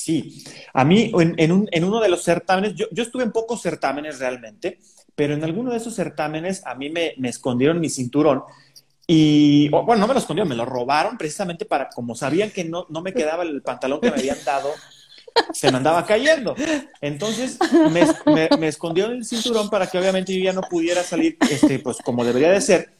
Sí, a mí en, un, en, uno de los certámenes, yo, yo, estuve en pocos certámenes realmente, pero en alguno de esos certámenes a mí me, me escondieron mi cinturón y, bueno, no me lo escondieron, me lo robaron precisamente para, como sabían que no, no me quedaba el pantalón que me habían dado, se me andaba cayendo. Entonces me, me, escondió en el cinturón para que obviamente yo ya no pudiera salir este, pues como debería de ser.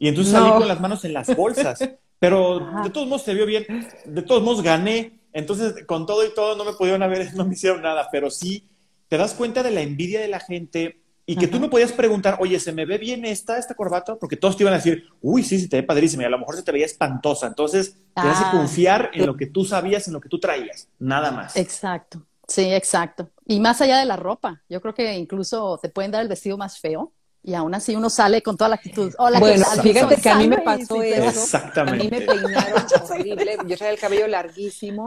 Y entonces salí con las manos en las bolsas. Pero de todos modos se vio bien. De todos modos gané. Entonces con todo y todo no me pudieron haber, [LAUGHS] no me hicieron nada. Pero sí te das cuenta de la envidia de la gente y que tú no podías preguntar, oye, ¿se me ve bien esta, esta corbata? Porque todos te iban a decir, uy, sí, se te ve padrísima, y a lo mejor se te veía espantosa. Entonces, te hace ah. confiar en lo que tú sabías, en lo que tú traías, nada más. Exacto, sí, exacto. Y más allá de la ropa, yo creo que incluso te pueden dar el vestido más feo, y aún así uno sale con toda la actitud. Hola, bueno, fíjate que a mí me pasó eso. Exactamente. A mí me peinaron [LAUGHS] horrible. Yo traía el cabello larguísimo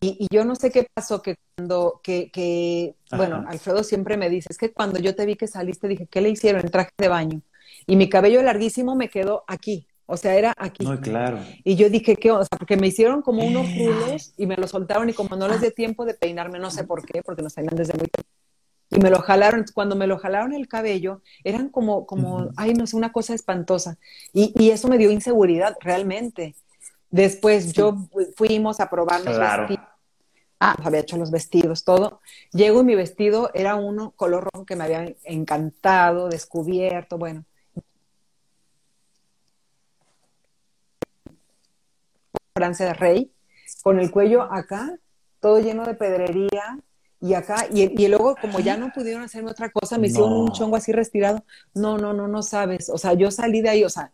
y, yo no sé qué pasó, que cuando, que, que bueno, Alfredo siempre me dice, es que cuando yo te vi que saliste, dije, ¿qué le hicieron? El traje de baño. Y mi cabello larguísimo me quedó aquí, o sea, era aquí. No, claro. Y yo dije, ¿qué onda? porque me hicieron como unos rulos y me lo soltaron y como no les di tiempo de peinarme, no sé por qué, porque nos peinan desde muy y me lo jalaron, cuando me lo jalaron el cabello, eran como, como, ay, no sé, una cosa espantosa. Y, y, eso me dio inseguridad, realmente. Después yo fuimos a probarnos claro. Ah. había hecho los vestidos, todo. Llego y mi vestido era uno color rojo que me había encantado, descubierto, bueno. Francia de Rey, con el cuello acá, todo lleno de pedrería, y acá, y, luego como ya no pudieron hacerme otra cosa, me hicieron un chongo así retirado. No, no, no, no sabes. O sea, yo salí de ahí, o sea,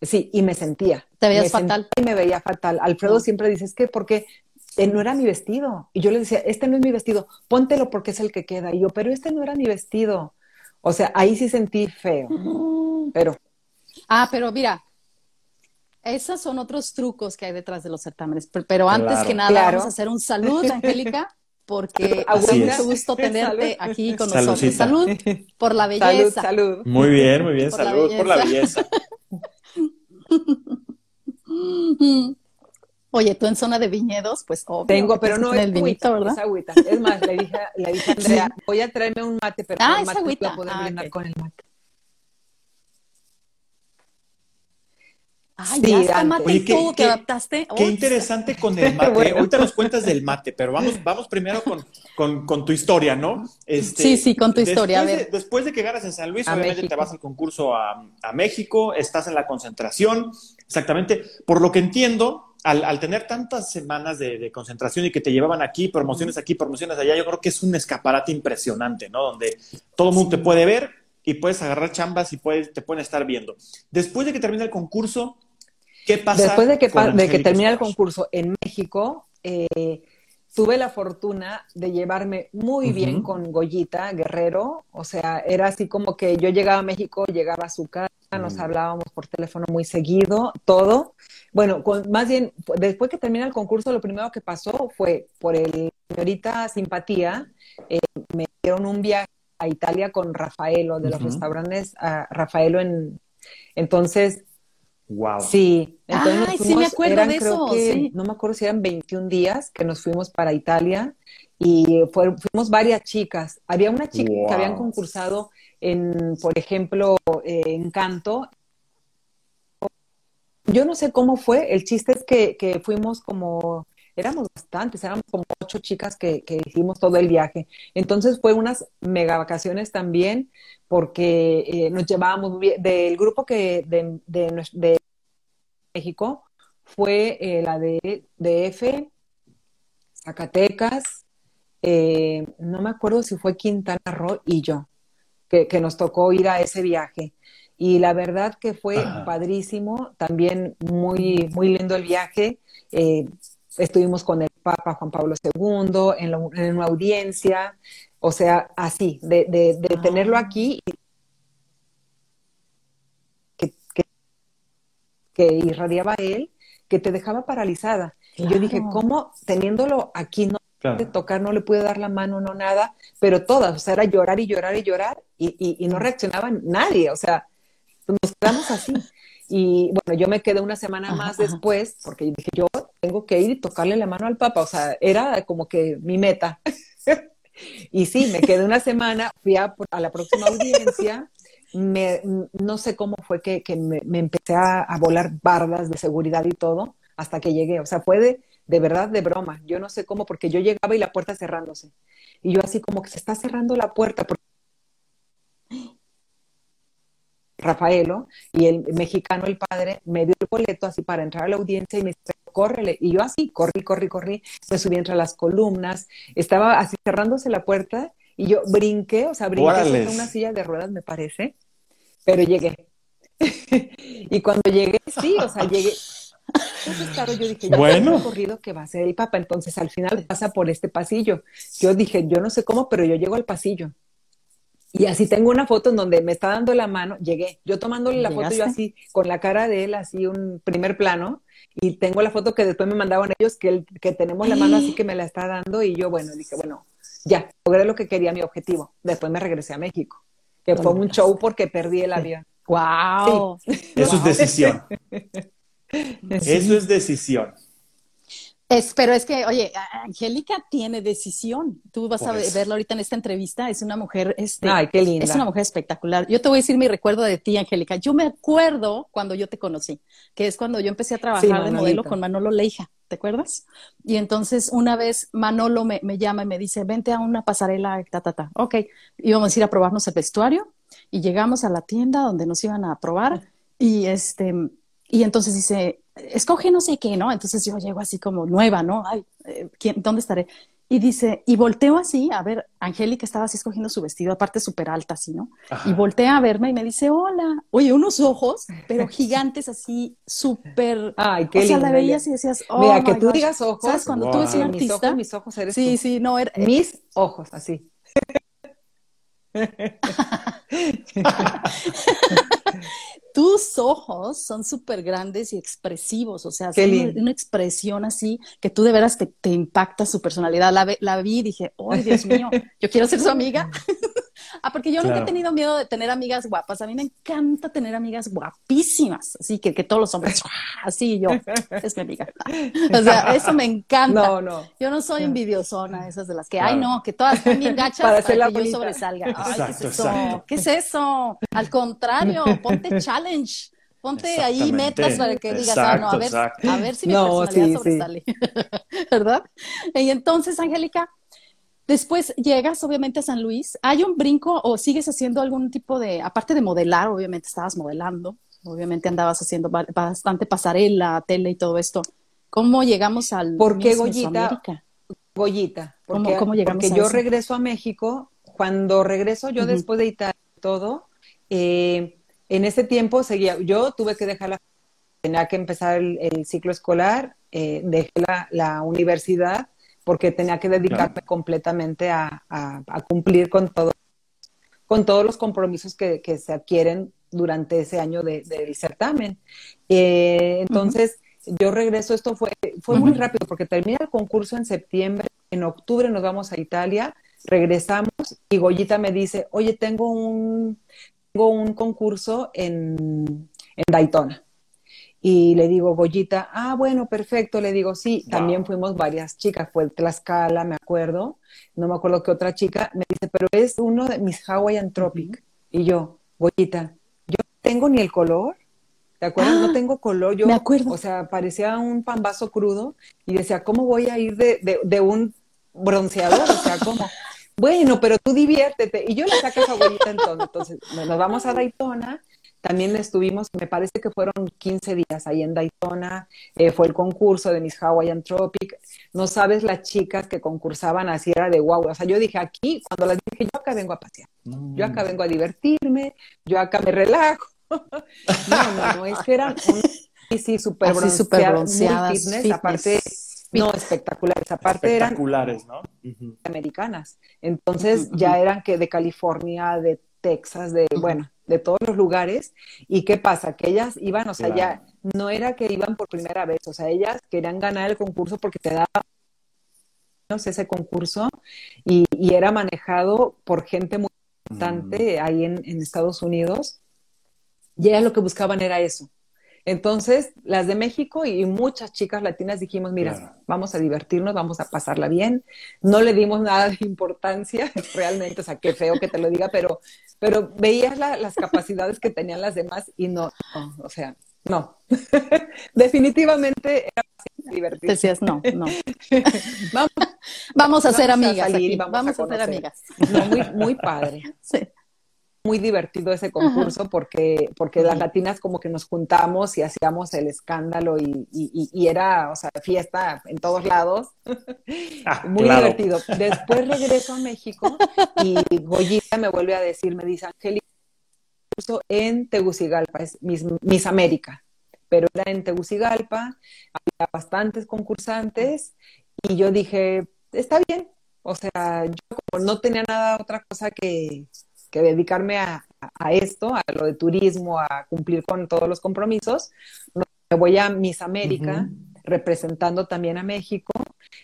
sí, y me sentía. Te veías fatal. Y me veía fatal. Alfredo siempre dice, es que porque eh, no era mi vestido. Y yo le decía, este no es mi vestido, póntelo porque es el que queda. Y yo, pero este no era mi vestido. O sea, ahí sí sentí feo. Pero. Ah, pero mira, esos son otros trucos que hay detrás de los certámenes. Pero antes que nada, vamos a hacer un saludo, Angélica [LAUGHS] porque ha mucho gusto tenerte aquí con nosotros. Salud por la belleza. Salud, Muy bien, muy bien. salud por la belleza. Oye, tú en zona de viñedos, pues obvio. Tengo, pero no es el vinito, ¿verdad? Es agüita. Es más, le dije, le dije a Andrea, [LAUGHS] voy a traerme un mate, pero ah, con mate agüita. poder ah, con el mate. Ay, sí, ya mate tú que adaptaste. Qué interesante con el [LAUGHS] mate. Ahorita nos cuentas del mate, pero vamos, vamos primero con, con, tu historia, ¿no? Este, sí, sí, con tu historia. Después, De, después de que ganas en San Luis, obviamente te vas al concurso a, a, México, estás en la concentración, exactamente. Por lo que entiendo, al, al tener tantas semanas de, de, concentración y que te llevaban aquí, promociones aquí, promociones allá, yo creo que es un escaparate impresionante, ¿no? Donde todo el mundo te puede ver y puedes agarrar chambas y puedes, te pueden estar viendo. Después de que termina el concurso, ¿Qué pasa? Después de que, de que termina el concurso en México, eh, tuve la fortuna de llevarme muy bien con Goyita Guerrero. O sea, era así como que yo llegaba a México, llegaba a su casa, nos mm. hablábamos por teléfono muy seguido, todo. Bueno, más bien, después que termina el concurso, lo primero que pasó fue por el señorita Simpatía, eh, me dieron un viaje a Italia con Rafaelo de los restaurantes, a Rafaelo en... Entonces, Wow. Sí, entonces sí me acuerdo de eso. No me acuerdo si eran 21 días que nos fuimos para Italia y fuimos varias chicas. Había una chica que habían concursado en, por ejemplo, en canto. Yo no sé cómo fue, el chiste es que, fuimos como, éramos bastantes, éramos como ocho chicas que, hicimos todo el viaje. Entonces fue unas mega vacaciones también, porque eh, nos llevábamos bien, del grupo que de, de, México fue eh, la de DF, Zacatecas, eh, no me acuerdo si fue Quintana Roo y yo, que, nos tocó ir a ese viaje. Y la verdad que fue padrísimo, también muy, muy lindo el viaje. Eh, estuvimos con el Papa Juan Pablo II en, una audiencia, o sea, así, de, de, tenerlo ah. aquí que irradiaba él que te dejaba paralizada. Y yo dije, ¿cómo teniéndolo aquí no puede tocar, no le pude dar la mano, no nada? Pero todas, o sea, era llorar y llorar y llorar y, y, no reaccionaba nadie, o sea, nos quedamos así. Y bueno, yo me quedé una semana más después porque dije, yo tengo que ir y tocarle la mano al Papa, o sea, era como que mi meta. [LAUGHS] y sí, me quedé una semana, fui a, la próxima audiencia no sé cómo fue que, me, empecé a, volar bardas de seguridad y todo hasta que llegué. O sea, fue de, verdad de broma. Yo no sé cómo, porque yo llegaba y la puerta cerrándose. Y yo así como que se está cerrando la puerta. Rafaelo y el mexicano, el padre, me dio el boleto así para entrar a la audiencia y me dice, córrele. Y yo así, corrí, corrí, corrí, me subí entre las columnas, estaba así cerrándose la puerta y yo brinqué, o sea, brinqué en una silla de ruedas, me parece, pero llegué. [LAUGHS] y cuando llegué, sí, o sea, llegué. Entonces, claro, yo dije, ya bueno. el recorrido que va a ser el Papa, entonces al final pasa por este pasillo. Yo dije, yo no sé cómo, pero yo llego al pasillo. Y así tengo una foto en donde me está dando la mano, llegué, yo tomándole la foto, yo así, con la cara de él, así un primer plano, y tengo la foto que después me mandaban ellos, que, que tenemos la mano así que me la está dando, y yo, bueno, dije, bueno, ya, logré lo que quería, mi objetivo. Después me regresé a México, que fue un show porque perdí el avión. ¡Wow! Eso es decisión. [LAUGHS] Eso es decisión. Es, pero es que, oye, Angélica tiene decisión. Tú vas a pues. verla ahorita en esta entrevista. Es una mujer, este, Ay, qué linda. es una mujer espectacular. Yo te voy a decir mi recuerdo de ti, Angélica. Yo me acuerdo cuando yo te conocí, que es cuando yo empecé a trabajar de modelo con Manolo Leija. ¿te acuerdas? Y entonces una vez Manolo me, llama y me dice, vente a una pasarela, ta, ta, ta. Ok, íbamos a ir a probarnos el vestuario y llegamos a la tienda donde nos iban a probar y este, y entonces dice, escoge no sé qué, ¿no? Entonces yo llego así como nueva, ¿no? Ay, eh, ¿dónde estaré? Y dice, y volteo así, a ver, Angélica estaba así escogiendo su vestido, aparte súper alta, así, ¿no? Y voltea a verme y me dice, hola. Oye, unos ojos, pero [LAUGHS] gigantes así, súper. Ay, qué O sea, la veías y decías, oh. Mira, que tú digas ojos. ¿Sabes? Cuando tú ves un Mis artista. ojos, mis ojos eres sí, tú. sí, no, era, Mis ojos, así. [LAUGHS] [LAUGHS] tus ojos son súper grandes y expresivos, o sea, son una expresión así que tú de veras te, te impacta su personalidad. La, la vi y dije, ¡ay, Dios mío! Yo quiero ser su amiga. [LAUGHS] [LAUGHS] ah, porque yo nunca he tenido miedo de tener amigas guapas. A mí me encanta tener amigas guapísimas, así que, que todos los hombres, [LAUGHS] así y yo, es mi amiga. [LAUGHS] o sea, eso me encanta. No, no. Yo no soy envidiosona, esas de las que, ay, no, que todas están bien [LAUGHS] gachas Para que yo sobresalga. Ay, ¿qué es Exacto, eso? exacto. ¿Qué es eso? Al contrario, ponte challenge. Ponte ahí metas para que digas, ah, no, a Exacto, ver, exacto. a ver si mi No, personalidad sí, sí. sobresale. ¿Verdad? Y entonces, Angélica, después llegas obviamente a San Luis. ¿Hay un brinco o sigues haciendo algún tipo de, aparte de modelar, obviamente estabas modelando, obviamente andabas haciendo ba- bastante pasarela, tele y todo esto. ¿Cómo llegamos al ¿Por qué Goyita? Goyita. ¿Cómo- Porque, cómo llegamos porque a yo eso? regreso a México. Cuando regreso yo después de Italia y todo, eh, en ese tiempo seguía, yo tuve que dejar la, tenía que empezar el, el ciclo escolar, eh, dejé la, la universidad porque tenía que dedicarme completamente a, a- a cumplir con todo, con todos los compromisos que, que se adquieren durante ese año de- del certamen. Eh, entonces, yo regreso, esto fue, fue muy rápido porque termina el concurso en septiembre, en octubre nos vamos a Italia, regresamos y Goyita me dice, oye, tengo un, tengo un concurso en, en Daytona. Y le digo, Goyita, ah, bueno, perfecto. Le digo, sí, Wow. también fuimos varias chicas, fue Tlaxcala, me acuerdo, no me acuerdo qué otra chica, me dice, pero es uno de mis Hawaiian Tropic. Y yo, Goyita, yo no tengo ni el color, ¿te acuerdas? Ah, no tengo color, yo, me acuerdo. o sea, parecía un pambazo crudo y decía, ¿cómo voy a ir de, de, de un bronceador? O sea, ¿cómo? [LAUGHS] Bueno, pero tú diviértete. Y yo le saqué esa Goyita entonces. Entonces, nos vamos a Daytona. También estuvimos, me parece que fueron 15 días ahí en Daytona. Eh, fue el concurso de Miss Hawaiian Tropic. No sabes las chicas que concursaban así, era de guau. O sea, yo dije aquí, cuando las dije, yo acá vengo a pasear. Yo acá vengo a divertirme, yo acá me relajo. [LAUGHS] No, no, no, es que eran un, sí, sí, súper bronceadas, bronceadas, muy fitness, fitness, aparte, no, espectaculares, aparte eran Espectaculares, ¿no? Ujú. americanas, entonces ya eran que de California, de Texas, de, bueno, de todos los lugares, y qué pasa, que ellas iban, o sea, ya no era que iban por primera vez, o sea, ellas querían ganar el concurso porque te daba ese concurso y, y era manejado por gente muy importante ahí en, en Estados Unidos. Y ellas lo que buscaban era eso. Entonces, las de México y muchas chicas latinas dijimos, mira, Claro. vamos a divertirnos, vamos a pasarla bien. No le dimos nada de importancia, [LAUGHS] realmente, o sea, qué feo que te lo diga, pero, pero veías la- las capacidades que tenían las demás y no, no, o sea, no. [LAUGHS] Definitivamente era divertido. Decías, no, no. [LAUGHS] Vamos, Vamos a ser Vamos a amigas salir aquí. vamos Vamos, a a, ser amigas. no, muy, muy padre. Sí. Muy divertido ese concurso porque, porque las latinas como que nos juntamos y hacíamos el escándalo y, y- y era, o sea, fiesta en todos lados. Ah, [LAUGHS] Muy claro. divertido. Después regreso a México y Goyita me vuelve a decir, me dice, Angélica, concurso en Tegucigalpa, es Miss, Miss América, pero era en Tegucigalpa, había bastantes concursantes y yo dije, está bien. O sea, yo como no tenía nada otra cosa que, que dedicarme a, a esto, a lo de turismo, a cumplir con todos los compromisos, me voy a Miss América, representando también a México,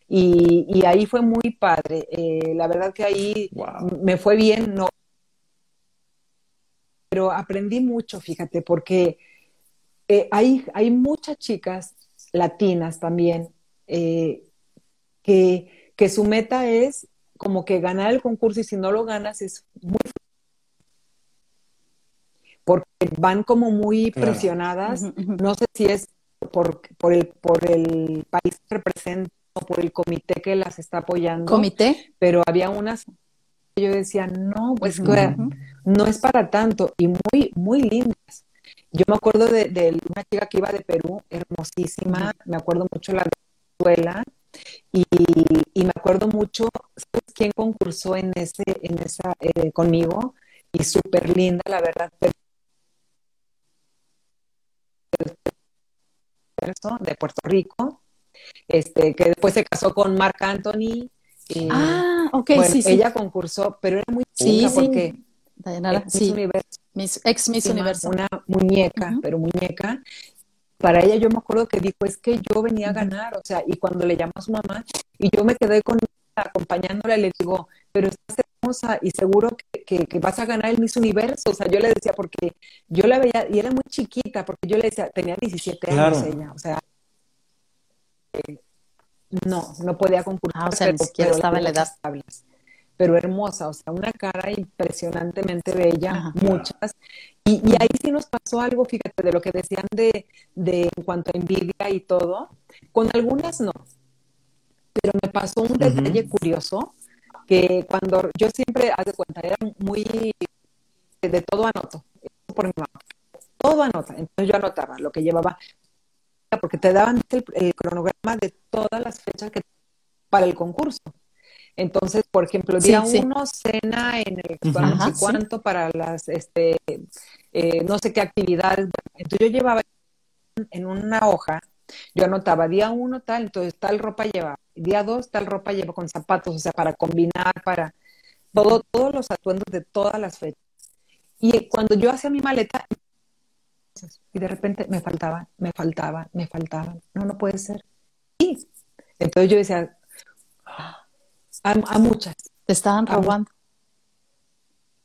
y, y ahí fue muy padre. Eh, la verdad que ahí Wow. me fue bien, no. Pero aprendí mucho, fíjate, porque eh, hay, hay muchas chicas latinas también eh, que, que su meta es como que ganar el concurso y si no lo ganas es muy porque van como muy Claro. presionadas, no sé si es por, por, el, por el país que represento, por el comité que las está apoyando. ¿Comité? Pero había unas yo decía, no, pues no es para tanto y muy, muy lindas. Yo me acuerdo de, una chica que iba de Perú, hermosísima, me acuerdo mucho la escuela y, y, me acuerdo mucho, ¿sabes quién concursó en ese, en esa, eh, conmigo? Y súper linda, la verdad. De Puerto Rico, este, que después se casó con Marc Anthony. Y, ah, ok, sí, sí. Ella concursó, pero era muy chica porque sí. Miss ex Miss Universo. Una muñeca, pero muñeca. Para ella yo me acuerdo que dijo, es que yo venía a ganar, o sea, y cuando le llamó a su mamá, y yo me quedé con acompañándola, le digo, pero estás hermosa y seguro que, que, vas a ganar el Miss Universo. O sea, yo le decía, porque yo la veía, y era muy chiquita, porque yo le decía, tenía 17 años ella, o sea, eh, no, no podía concursar. Ah, o sea, ni siquiera estaba en la edad. Pero hermosa, o sea, una cara impresionantemente bella, muchas. Y, ahí sí nos pasó algo, fíjate, de lo que decían de, de en cuanto a envidia y todo. Con algunas no, pero me pasó un detalle curioso que cuando yo siempre, haz de cuenta, era muy de todo anoto, por mi mamá, todo anota. Entonces yo anotaba lo que llevaba, porque te daban el, cronograma de todas las fechas que para el concurso. Entonces, por ejemplo, día uno, cena en el no sé cuánto para las, este, eh, no sé qué actividades. Entonces yo llevaba en una hoja, yo anotaba día uno tal, entonces tal ropa llevaba día dos tal ropa lleva con zapatos, o sea, para combinar, para todo, todos los atuendos de todas las fechas. Y cuando yo hacía mi maleta, y de repente me faltaban, me faltaban, me faltaban. No, no puede ser. Y entonces yo decía, a, muchas. Te estaban robando.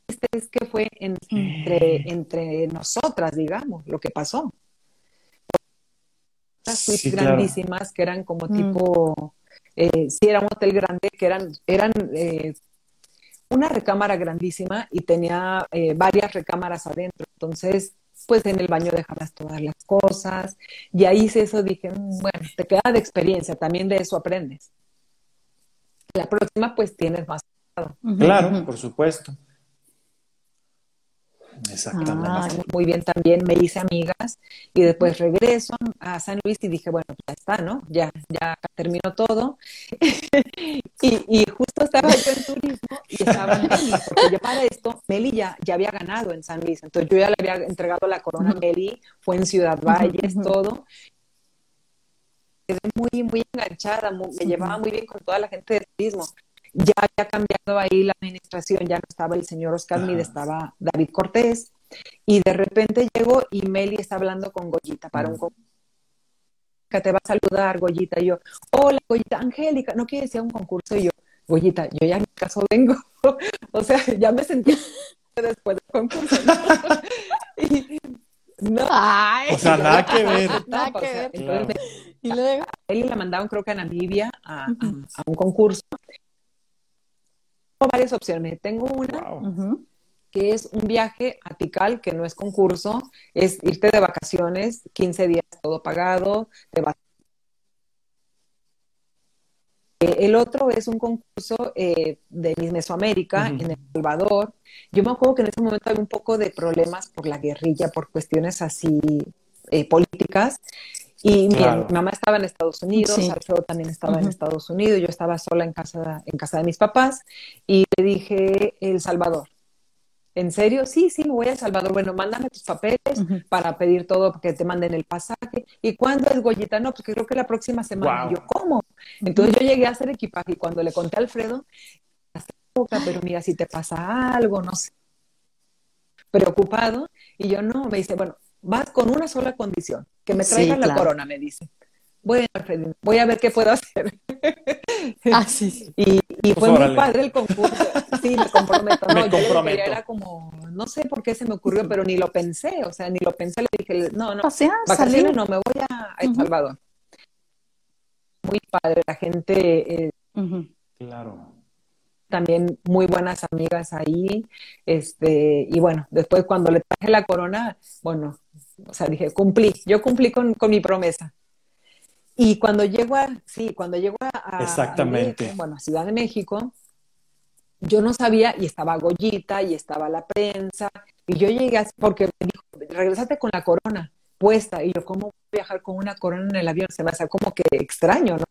Este es que fue entre, entre nosotras, digamos, lo que pasó. Las grandísimas que eran como mm. tipo eh, sí era un hotel grande, que eran, eran eh, una recámara grandísima y tenía eh, varias recámaras adentro. Entonces, pues en el baño dejabas todas las cosas y ahí hice eso, dije, mm, bueno, te queda de experiencia, también de eso aprendes. La próxima, pues tienes más. Claro, por supuesto. Exactamente. Ah, muy bien también, me hice amigas y después regreso a San Luis y dije, bueno, ya está, ¿no? Ya, ya terminó todo. [LAUGHS] y, justo estaba yo en turismo y estaba Meli, porque yo para esto, Meli ya, ya había ganado en San Luis, entonces yo ya le había entregado la corona a Meli, fue en Ciudad Valles, todo. Quedé muy, muy enganchada, me llevaba muy bien con toda la gente de turismo ya había cambiado ahí la administración, ya no estaba el señor Oscar Mid, estaba David Cortés, y de repente llegó y Meli está hablando con Goyita para un que te va a saludar, Goyita, y yo, hola, Goyita, Angélica, no quiere decir un concurso, y yo, Goyita, yo ya en mi caso vengo, [LAUGHS] o sea, ya me sentí [LAUGHS] después del concurso. no, [LAUGHS] o sea, nada que ver. Nada que ver. Entonces, y luego, él la mandaron creo que a Namibia a, a un concurso varias opciones. Tengo una que es un viaje a Tikal, que no es concurso, es irte de vacaciones, 15 días todo pagado, eh, el otro es un concurso eh, de Miss Mesoamérica en El Salvador. Yo me acuerdo que en ese momento había un poco de problemas por la guerrilla, por cuestiones así eh, políticas. Y mi, mamá estaba en Estados Unidos, Alfredo también estaba en Estados Unidos, yo estaba sola en casa, en casa de mis papás y le dije, El Salvador. ¿En serio? Sí, sí, me voy a El Salvador. Bueno, mándame tus papeles para pedir todo, que te manden el pasaje. ¿Y cuándo es Goyita? No, porque creo que la próxima semana. yo, ¿cómo? Entonces yo llegué a hacer equipaje y cuando le conté a Alfredo, pero mira, si te pasa algo, no sé. Preocupado. Y yo no, me dice, bueno, vas con una sola condición, que me traigan la corona, me dice. Bueno, voy a ver qué puedo hacer. [LAUGHS] Ah, sí. Y, y fue muy padre el concurso. Sí, me comprometo. No, me comprometo. era como, no sé por qué se me ocurrió, pero ni lo pensé, o sea, ni lo pensé. Le dije, no, no, o sea, vacaciones no, me voy a, El Salvador. Muy padre, la gente. Eh, claro también muy buenas amigas ahí. Este, y bueno, después cuando le traje la corona, bueno, o sea, dije, cumplí, yo cumplí con, con mi promesa. Y cuando llego a, sí, cuando llego a, Exactamente. bueno, a Ciudad de México, yo no sabía, y estaba Goyita, y estaba la prensa, y yo llegué así, porque me dijo, regresate con la corona puesta, y yo, ¿cómo viajar con una corona en el avión? Se me hace como que extraño, ¿no?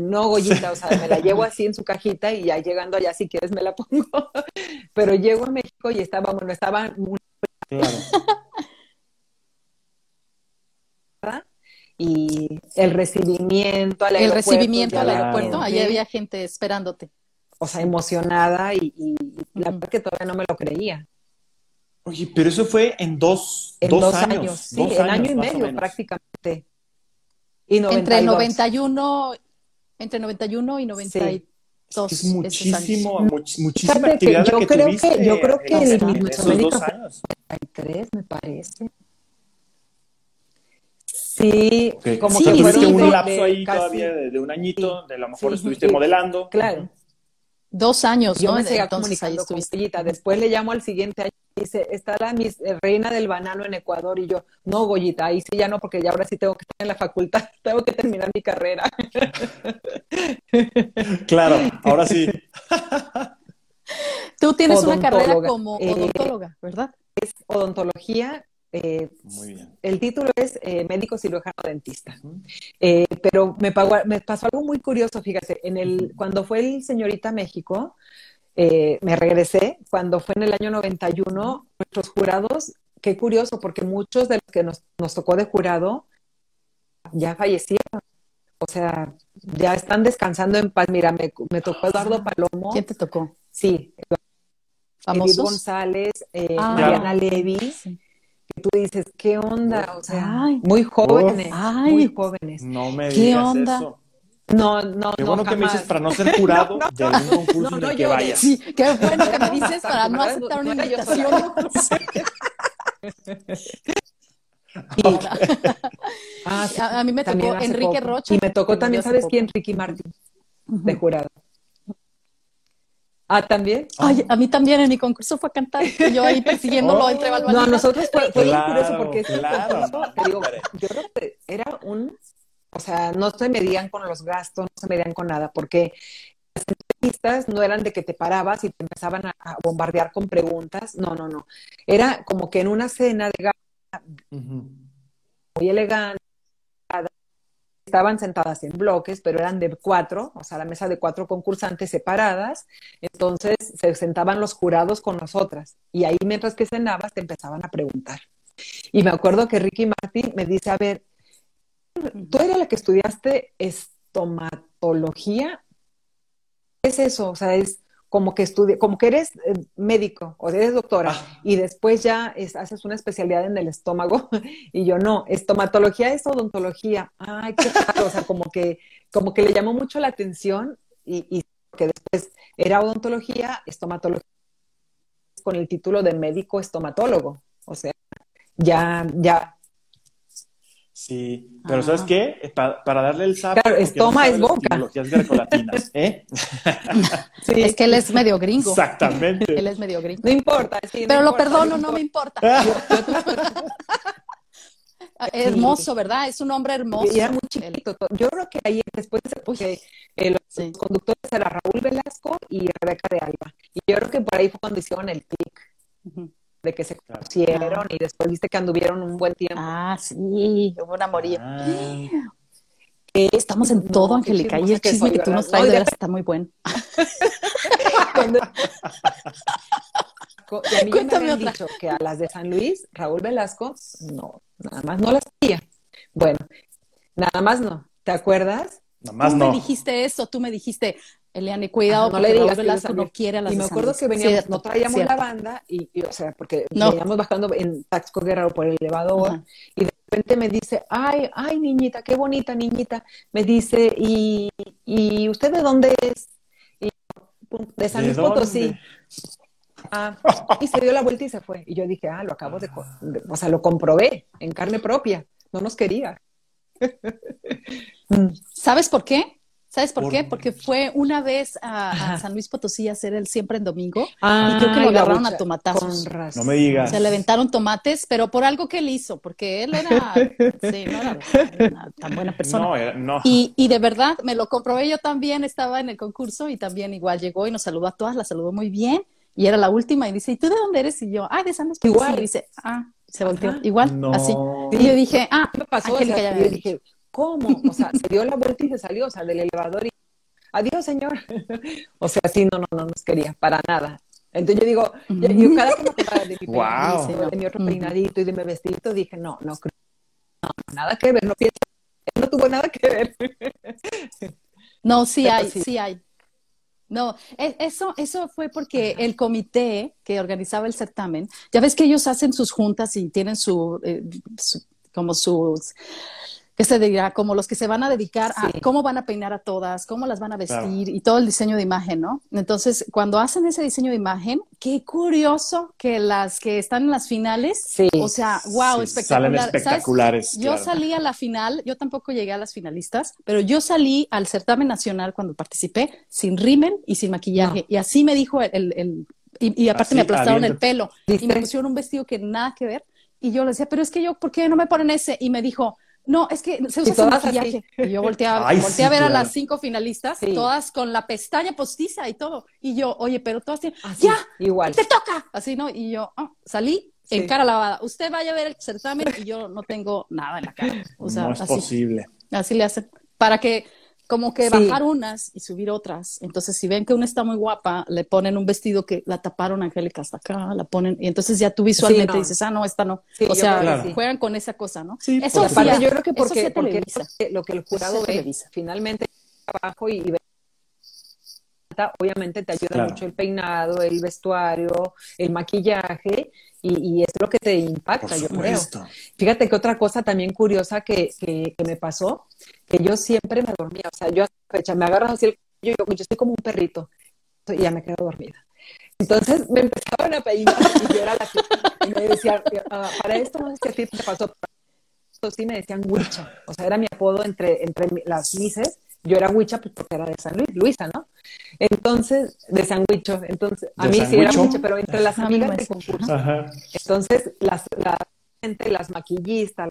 No, Goyita, o sea, me la llevo así en su cajita y ya llegando allá, si quieres, me la pongo. [LAUGHS] Pero llego a México y estaba, bueno, estaba... Claro. y el recibimiento al aeropuerto. El recibimiento al aeropuerto, ahí había gente esperándote. O sea, emocionada y, la verdad que todavía no me lo creía. Oye, pero eso fue en dos, en dos, años. Sí, en año y medio prácticamente. Y entre 91, entre 91 y 92. Es, muchísimo, muchísima actividad yo que creo tuviste que, yo creo que dos. 93, me parece. Sí, como que tuviste un lapso ahí todavía de, un añito, de lo mejor estuviste modelando. Claro. Dos años, Yo ¿no? me seguía comunicando con Goyita. Después le llamo al siguiente año y dice, está la eh, reina del banano en Ecuador. Y yo, no, Goyita, ahí sí ya no, porque ya ahora sí tengo que estar en la facultad, [LAUGHS] tengo que terminar mi carrera. [LAUGHS] claro, ahora sí. Tú tienes una carrera como eh, odontóloga, ¿verdad? Es odontología eh, el título es eh, médico cirujano dentista. Eh, pero me, me, pasó algo muy curioso, fíjate, en el, cuando fue el señorita México, me regresé, cuando fue en el año 91, nuestros jurados, qué curioso, porque muchos de los que nos, nos tocó de jurado ya fallecieron. O sea, ya están descansando en paz. Mira, me, me tocó Eduardo Palomo. ¿Quién te tocó? Sí, David González, ah. Mariana Levy tú dices, ¿qué onda? O sea, muy jóvenes, muy jóvenes. No me ¿Qué digas onda? eso. No, no, qué bueno que me dices para no ser jurado [LAUGHS] de un concurso en el que vayas. Sí, qué bueno que me dices para no aceptar una invitación. ah, a, mí me tocó Enrique Rocha. Y me tocó también, ¿sabes quién? Ricky Martin, de jurado. Ah, ¿también? Ay, a mí también en mi concurso fue a cantar. Yo ahí persiguiéndolo [LAUGHS] oh, entre balbanitas. No, nosotros fue, fue bien curioso porque claro, digo, yo creo que era un, o sea, no se medían con los gastos, no se medían con nada, porque las entrevistas no eran de que te parabas y te empezaban a, bombardear con preguntas. No, no, no. Era como que en una cena de gala, muy elegante, estaban sentadas en bloques, pero eran de cuatro, o sea, la mesa de cuatro concursantes separadas, entonces se sentaban los jurados con nosotras y ahí mientras que cenabas te empezaban a preguntar. Y me acuerdo que Ricky Martin me dice, a ver, tú eres la que estudiaste estomatología, ¿qué es eso? O sea, es como que estudie, como que eres eh, médico o eres doctora ah. y después ya haces una especialidad en el estómago [LAUGHS] y yo no, estomatología es odontología. Ay, qué raro, o sea, como que, como que le llamó mucho la atención y, y que después era odontología, estomatología con el título de médico estomatólogo. O sea, ya, ya, Sí, pero ¿sabes qué? Eh, para darle el sapo. Claro, estoma es boca. grecolatinas, ¿eh? [LAUGHS] sí, es que él es medio gringo. Exactamente. Él es medio gringo. No importa. Sí, pero lo perdono, no, me importa. [LAUGHS] hermoso, ¿verdad? Es un hombre hermoso. Y era muy chiquito. Yo creo que ahí después porque eh, los conductores era Raúl Velasco y Rebeca de Alba. Y yo creo que por ahí fue cuando hicieron el clic de que se conocieron y después viste que anduvieron un buen tiempo. Ah, sí, hubo un amorío. Ah. Eh, estamos en todo, Angélica, y el chisme que, tú nos traes de está muy bueno. [LAUGHS] y a mí Cuéntame me habían dicho que a las de San Luis, Raúl Velasco, no, nada más no las quería. Bueno, nada más no. ¿Te acuerdas? Nada más tú no. me dijiste eso, tú me dijiste, Eliane, cuidado, no le digas Velasco no quiere a las Y me acuerdo que veníamos, no traíamos la banda, y, o sea, porque veníamos bajando en Taxco Guerrero por el elevador, y de repente me dice, ay, ay, niñita, qué bonita niñita, me dice, ¿y, y usted de dónde es? Y, de San Luis Potosí. Ah, y se dio la vuelta y se fue. Y yo dije, ah, lo acabo de, o sea, lo comprobé en carne propia, no nos quería. [LAUGHS] ¿Sabes por qué? ¿Sabes por, qué? Porque fue una vez a, San Luis Potosí a hacer el siempre en domingo y creo que lo agarraron a tomatazos. No me digas. Se le aventaron tomates, pero por algo que él hizo, porque él era, [LAUGHS] sí, no era, tan buena persona. No, era, no. Y, y, de verdad, me lo comprobé yo también, estaba en el concurso y también igual llegó y nos saludó a todas, la saludó muy bien y era la última y dice, ¿y tú de dónde eres? Y yo, ah, de San Luis Potosí. Igual. Y dice, ah, se volteó, igual, así. Y yo dije, ah, me pasó? O sea, yo dije, ¿cómo? O sea, se dio la vuelta y se salió, o sea, del elevador y adiós, señor. [LAUGHS] o sea, sí, no, no, no nos quería, para nada. Entonces yo digo, yo, cada vez que me de mi wow. de mi otro peinadito y de mi vestidito, dije, no, no, no, nada que ver, no pienso, no tuvo nada que ver. [LAUGHS] no, sí hay, sí. hay. No, e, eso, eso fue porque el comité que organizaba el certamen, ya ves que ellos hacen sus juntas y tienen su, eh, su como sus que se dirá, como los que se van a dedicar a cómo van a peinar a todas, cómo las van a vestir y todo el diseño de imagen, ¿no? Entonces, cuando hacen ese diseño de imagen, qué curioso que las que están en las finales, o sea, wow, espectacular. Salen espectaculares. Yo salí a la final, yo tampoco llegué a las finalistas, pero yo salí al certamen nacional cuando participé sin rímel y sin maquillaje. Y así me dijo el, el, y, aparte me aplastaron el pelo y me pusieron un vestido que nada que ver. Y yo le decía, pero es que yo, ¿por qué no me ponen ese? Y me dijo, no, es que se usa sin maquillaje. Y yo volteé a, volteé a ver a las cinco finalistas, todas con la pestaña postiza y todo. Y yo, oye, pero todas tienen, ya, igual. te toca. Así, ¿no? Y yo oh, salí en cara lavada. Usted vaya a ver el certamen y yo no tengo nada en la cara. O sea, no es posible. Así le hacen. Para que como que bajar unas y subir otras. Entonces, si ven que una está muy guapa, le ponen un vestido que la taparon Angélica hasta acá, la ponen, y entonces ya tú visualmente dices, ah, no, esta no. o sea, juegan con esa cosa, ¿no? eso sí, yo creo que porque, porque lo que el jurado ve, finalmente abajo y, y ve obviamente te ayuda mucho el peinado, el vestuario, el maquillaje, y, es lo que te impacta, yo creo. Fíjate que otra cosa también curiosa que, que, me pasó, que yo siempre me dormía, o sea, yo hasta fecha me agarro así el yo, yo estoy como un perrito, y ya me quedo dormida. Entonces me empezaban a peinar y yo era la que y me decían, ah, para esto no sé si a ti te pasó, sí me decían Wicha, o sea, era mi apodo entre, entre las mises yo era Huicha pues, porque era de San Luis, Luisa, ¿no? Entonces, de San Huicho, entonces, a mí sí era Huicha, pero entre las amigas de concurso. Entonces, las, la gente, las maquillistas,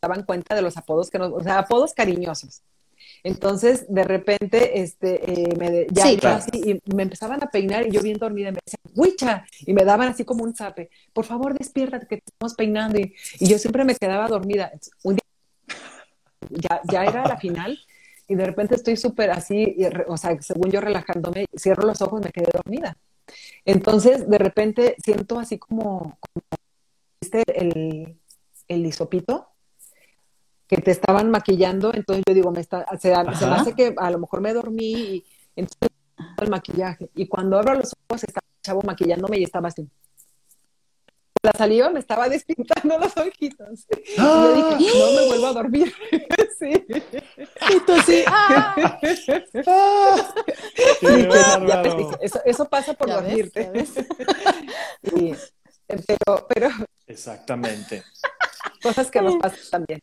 daban cuenta de los apodos que nos, o sea, apodos cariñosos. Entonces, de repente, este, eh, me, ya así, y me empezaban a peinar y yo bien dormida y me decían, ¡Huicha! Y me daban así como un zape, por favor, despierta que te estamos peinando. Y, y yo siempre me quedaba dormida. Un día, ya, ya era la final y de repente estoy súper así, o sea, según yo relajándome, cierro los ojos, me quedé dormida. Entonces, de repente siento así como, ¿viste el, el hisopito? Que te estaban maquillando, entonces yo digo, me está, se, se me hace que a lo mejor me dormí y entonces el maquillaje. Y cuando abro los ojos, estaba el chavo maquillándome y estaba así la saliva me estaba despintando los ojitos. Y yo dije, ¡Ah! no me vuelvo a dormir. [LAUGHS] sí. Y tú [LAUGHS] sí. ¡Ah! eso, eso, pasa por dormirte. [LAUGHS] pero, pero. Exactamente. Cosas que nos pasan también.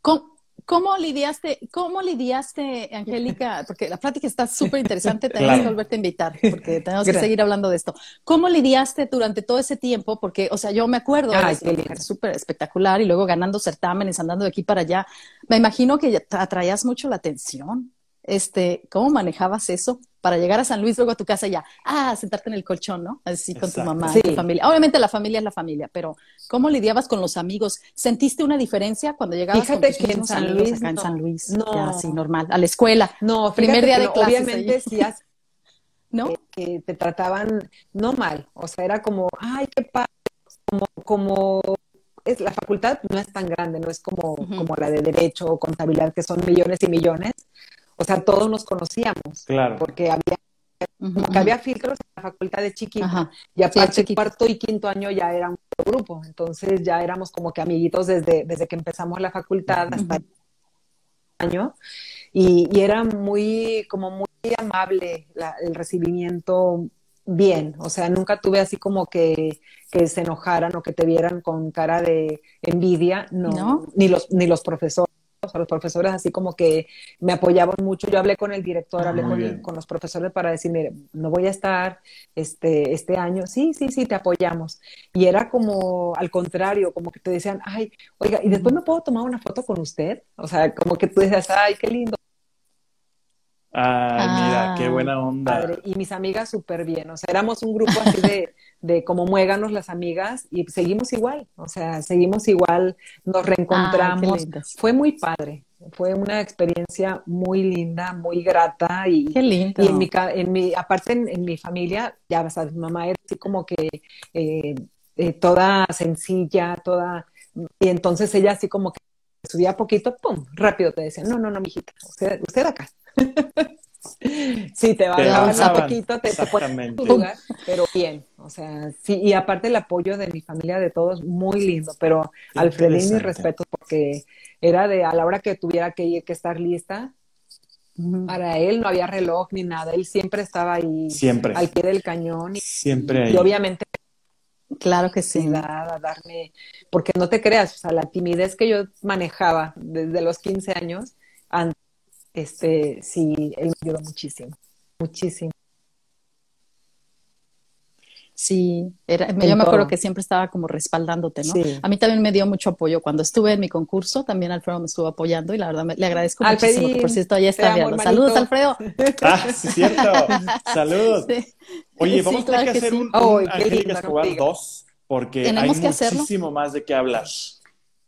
¿Cómo, ¿Cómo lidiaste, cómo lidiaste, Angélica? [LAUGHS] Porque la plática está súper interesante, tenemos que volverte a invitar, porque tenemos que seguir hablando de esto. ¿Cómo lidiaste durante todo ese tiempo? Porque, o sea, yo me acuerdo, es súper espectacular, y luego ganando certámenes, andando de aquí para allá. Me imagino que atraías mucho la atención. Este, ¿cómo manejabas eso? para llegar a San Luis, luego a tu casa ya, ah, sentarte en el colchón, ¿no? Así con tu mamá, tu familia. Obviamente la familia es la familia, pero ¿cómo lidiabas con los amigos? ¿Sentiste una diferencia cuando llegabas Fíjate con tus que en San Luis, acá en San Luis? No. así normal, a la escuela. No, primer día de clases. Obviamente sí, [LAUGHS] ¿no? Que, te trataban no mal, o sea, era como, ay, qué padre, como, como es, la facultad no es tan grande, no es como, como la de Derecho o Contabilidad, que son millones y millones o sea, todos nos conocíamos. Claro. Porque había, había filtros en la facultad de chiquito. Y aparte, cuarto y quinto año ya era un grupo. Entonces ya éramos como que amiguitos desde, desde que empezamos la facultad hasta el año. Y, era muy, como muy amable el recibimiento bien, o sea, nunca tuve así como que, que, se enojaran o que te vieran con cara de envidia, no, ¿No? ni los ni los profesores sea, los profesores así como que me apoyaban mucho. Yo hablé con el director, hablé con, con, los profesores para decir, mire, no voy a estar este, este año. Sí, sí, sí, te apoyamos. Y era como al contrario, como que te decían, ay, oiga, ¿y después me puedo tomar una foto con usted? O sea, como que tú decías, ay, qué lindo. Ay, mira, qué ah, buena onda. Y mis amigas súper bien, o sea, éramos un grupo así de, de como muéganos las amigas y seguimos igual, o sea, seguimos igual, nos reencontramos. Fue muy padre, fue una experiencia muy linda, muy grata y, qué lindo. y en mi, en mi aparte en, mi familia, ya sabes, mi mamá era así como que eh, eh, toda sencilla, toda, y entonces ella así como que subía poquito, pum, rápido te decía, no, no, no, mijita, usted, usted acá. [LAUGHS] sí, te va a dar un poquito, te, te lugar, pero bien, o sea, sí, y aparte el apoyo de mi familia, de todos, muy lindo, pero Alfredín, mi respeto, porque era de a la hora que tuviera que ir, que estar lista, para él no había reloj ni nada, él siempre estaba ahí, siempre. al pie del cañón, y, siempre y obviamente Claro que sí. A darme, porque no te creas, o sea, la timidez que yo manejaba desde los 15 años, antes este, sí, él me ayudó muchísimo, muchísimo. Sí, era, yo me acuerdo que siempre estaba como respaldándote, ¿no? A mí también me dio mucho apoyo. Cuando estuve en mi concurso, también Alfredo me estuvo apoyando y la verdad le agradezco muchísimo. Por cierto, ya está viendo. Saludos, Alfredo. [LAUGHS] Ah, sí, cierto. Saludos. Oye, vamos a tener que, hacer un, un Angélica Escobar 2 porque hay muchísimo más de qué hablar.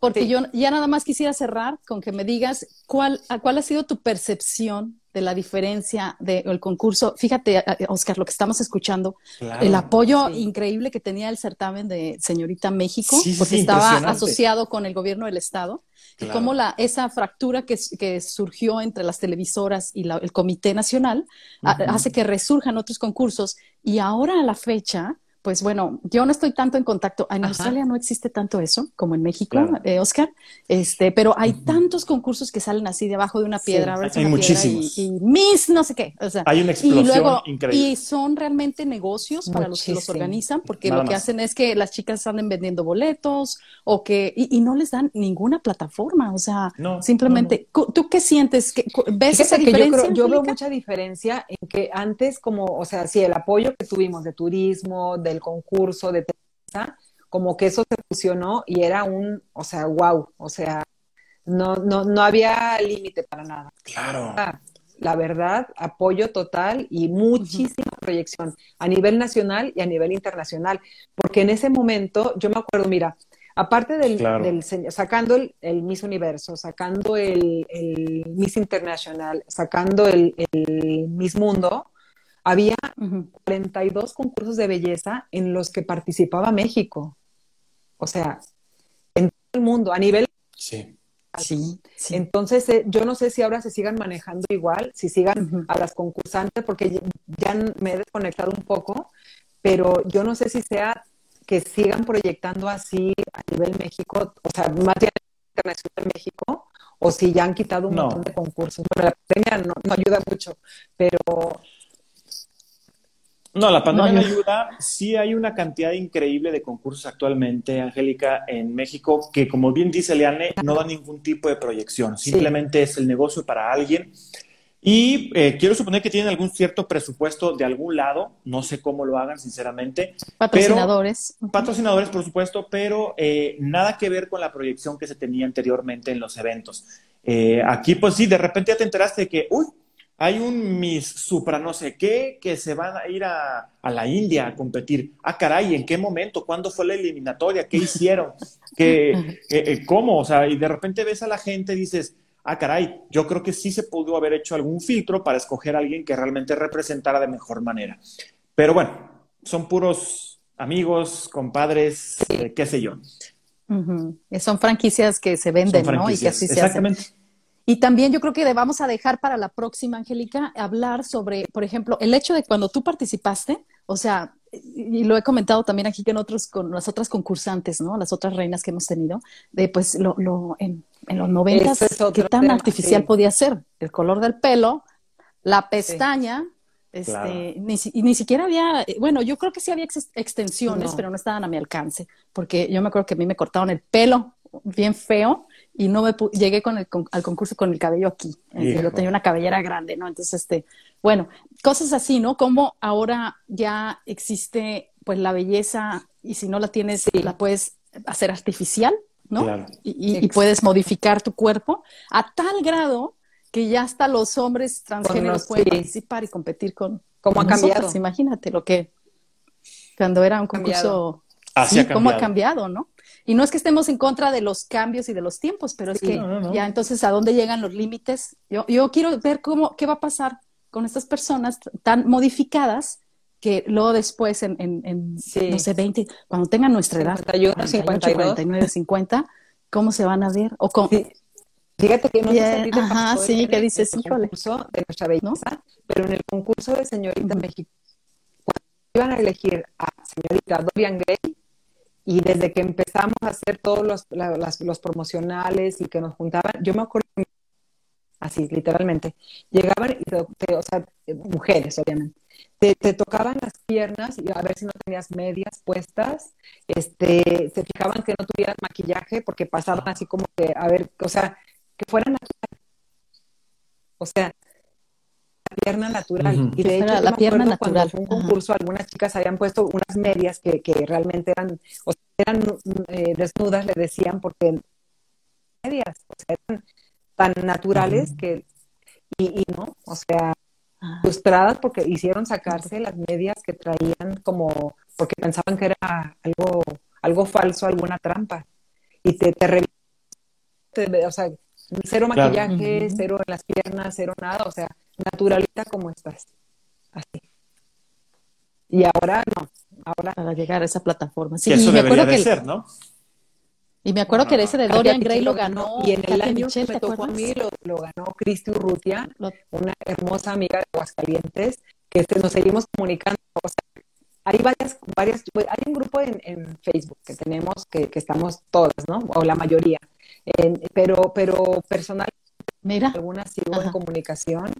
Porque yo ya nada más quisiera cerrar con que me digas cuál, cuál ha sido tu percepción de la diferencia del concurso. Fíjate, Oscar, lo que estamos escuchando, el apoyo increíble que tenía el certamen de Señorita México, porque estaba asociado con el gobierno del Estado, y cómo la, esa fractura que, que, surgió entre las televisoras y el Comité Nacional hace que resurjan otros concursos. Y ahora a la fecha, pues bueno, yo no estoy tanto en contacto. En Australia no existe tanto eso como en México, eh, Oscar. Este, pero hay tantos concursos que salen así debajo de una piedra. hay muchísimos. Y, Miss, no sé qué. O sea, hay una explosión increíble. Y son realmente negocios para los que los organizan, porque lo que hacen es que las chicas anden vendiendo boletos o que y, no les dan ninguna plataforma. O sea, simplemente, ¿tú qué sientes? ¿Ves esa diferencia? yo, yo veo mucha diferencia en que antes, como, o sea, sí, el apoyo que tuvimos de turismo, de el concurso de como que eso se fusionó y era un, o sea, wow, o sea, no, no, no había límite para nada. Claro. La verdad, apoyo total y muchísima proyección a nivel nacional y a nivel internacional, porque en ese momento, yo me acuerdo, mira, aparte del, sacando el, Miss Universo, sacando el, Miss Internacional, sacando el, el Miss Mundo, había 42 concursos de belleza en los que participaba México. O sea, en todo el mundo, a nivel... Sí. Sí, Entonces, eh, yo no sé si ahora se sigan manejando igual, si sigan a las concursantes, porque ya, me he desconectado un poco, pero yo no sé si sea que sigan proyectando así a nivel México, o sea, más bien internacional México, o si ya han quitado un montón de concursos. Bueno, la pandemia no, no ayuda mucho, pero no, la pandemia no, ayuda. Sí hay una cantidad increíble de concursos actualmente, Angélica, en México, que como bien dice Leane, no da ningún tipo de proyección. Simplemente es el negocio para alguien. Y eh, quiero suponer que tienen algún cierto presupuesto de algún lado. No sé cómo lo hagan, sinceramente. Patrocinadores. patrocinadores, por supuesto, pero eh, nada que ver con la proyección que se tenía anteriormente en los eventos. Eh, aquí, pues sí, de repente ya te enteraste de que, uy, hay un Miss Supra no sé qué que se van a ir a, la India a competir. Ah, caray, ¿en qué momento? ¿Cuándo fue la eliminatoria? ¿Qué hicieron? [LAUGHS] ¿Qué, eh, eh, ¿Cómo? O sea, y de repente ves a la gente y dices, ah, caray, yo creo que sí se pudo haber hecho algún filtro para escoger a alguien que realmente representara de mejor manera. Pero bueno, son puros amigos, compadres, eh, qué sé yo. Son franquicias que se venden, ¿no? Y que así se Exactamente. Y también yo creo que vamos a dejar para la próxima, Angélica, hablar sobre, por ejemplo, el hecho de cuando tú participaste, o sea, y lo he comentado también aquí con otros, con las otras concursantes, ¿no? Las otras reinas que hemos tenido, de pues lo, lo en, en los noventas, qué tan artificial podía ser, el color del pelo, la pestaña, este, ni, ni, siquiera había, bueno, yo creo que sí había extensiones, pero no estaban a mi alcance, porque yo me acuerdo que a mí me cortaron el pelo bien feo y no me llegué con el, al concurso con el cabello aquí. Yo tenía una cabellera grande, ¿no? Entonces, este, bueno, cosas así, ¿no? Como ahora ya existe pues la belleza y si no la tienes, la puedes hacer artificial, ¿no? Claro. Y, puedes modificar tu cuerpo a tal grado que ya hasta los hombres transgéneros pueden participar y competir con. ¿Cómo ha cambiado? Imagínate lo que cuando era un concurso. Así cómo ha cambiado, ¿no? Y no es que estemos en contra de los cambios y de los tiempos, pero es que ya entonces a dónde llegan los límites. Yo, yo quiero ver cómo, qué va a pasar con estas personas tan modificadas que luego después en, en, no sé, 20, cuando tengan nuestra edad, 51, 52. 49, 50, ¿cómo se van a ver? O con, Fíjate que no sé si Ajá, sí, que dices, el concurso de nuestra belleza, pero en el concurso de señorita México, cuando iban a elegir a señorita Dorian Gray, y desde que empezamos a hacer todos los, los promocionales y que nos juntaban, yo me acuerdo, así, literalmente, llegaban, y o sea, mujeres, obviamente, te, te, tocaban las piernas y a ver si no tenías medias puestas, este, se fijaban que no tuvieras maquillaje porque pasaban así como que, a ver, o sea, que fuera natural. O sea, pierna natural. Y de hecho, la pierna natural. Fue un concurso, algunas chicas habían puesto unas medias que, que realmente eran, o sea, eran eh, desnudas, le decían, porque medias, o sea, eran tan naturales que, y, y, no, o sea, ah. frustradas porque hicieron sacarse las medias que traían como, porque pensaban que era algo, algo falso, alguna trampa. Y te, te, te o sea, cero maquillaje, cero en las piernas, cero nada, o sea, naturalita como estás. Así. Y ahora no, ahora... Para llegar a esa plataforma. Sí, eso me acuerdo que ser, ¿no? Y me acuerdo que ese de Dorian Gray lo ganó. Y en el año que me tocó a mí lo, ganó Cristi Urrutia, una hermosa amiga de Aguascalientes, que este, nos seguimos comunicando. O sea, hay varias, varias, hay un grupo en, en Facebook que tenemos que, que, estamos todas, ¿no? O la mayoría. pero, pero personalmente, Mira. algunas sigo en comunicación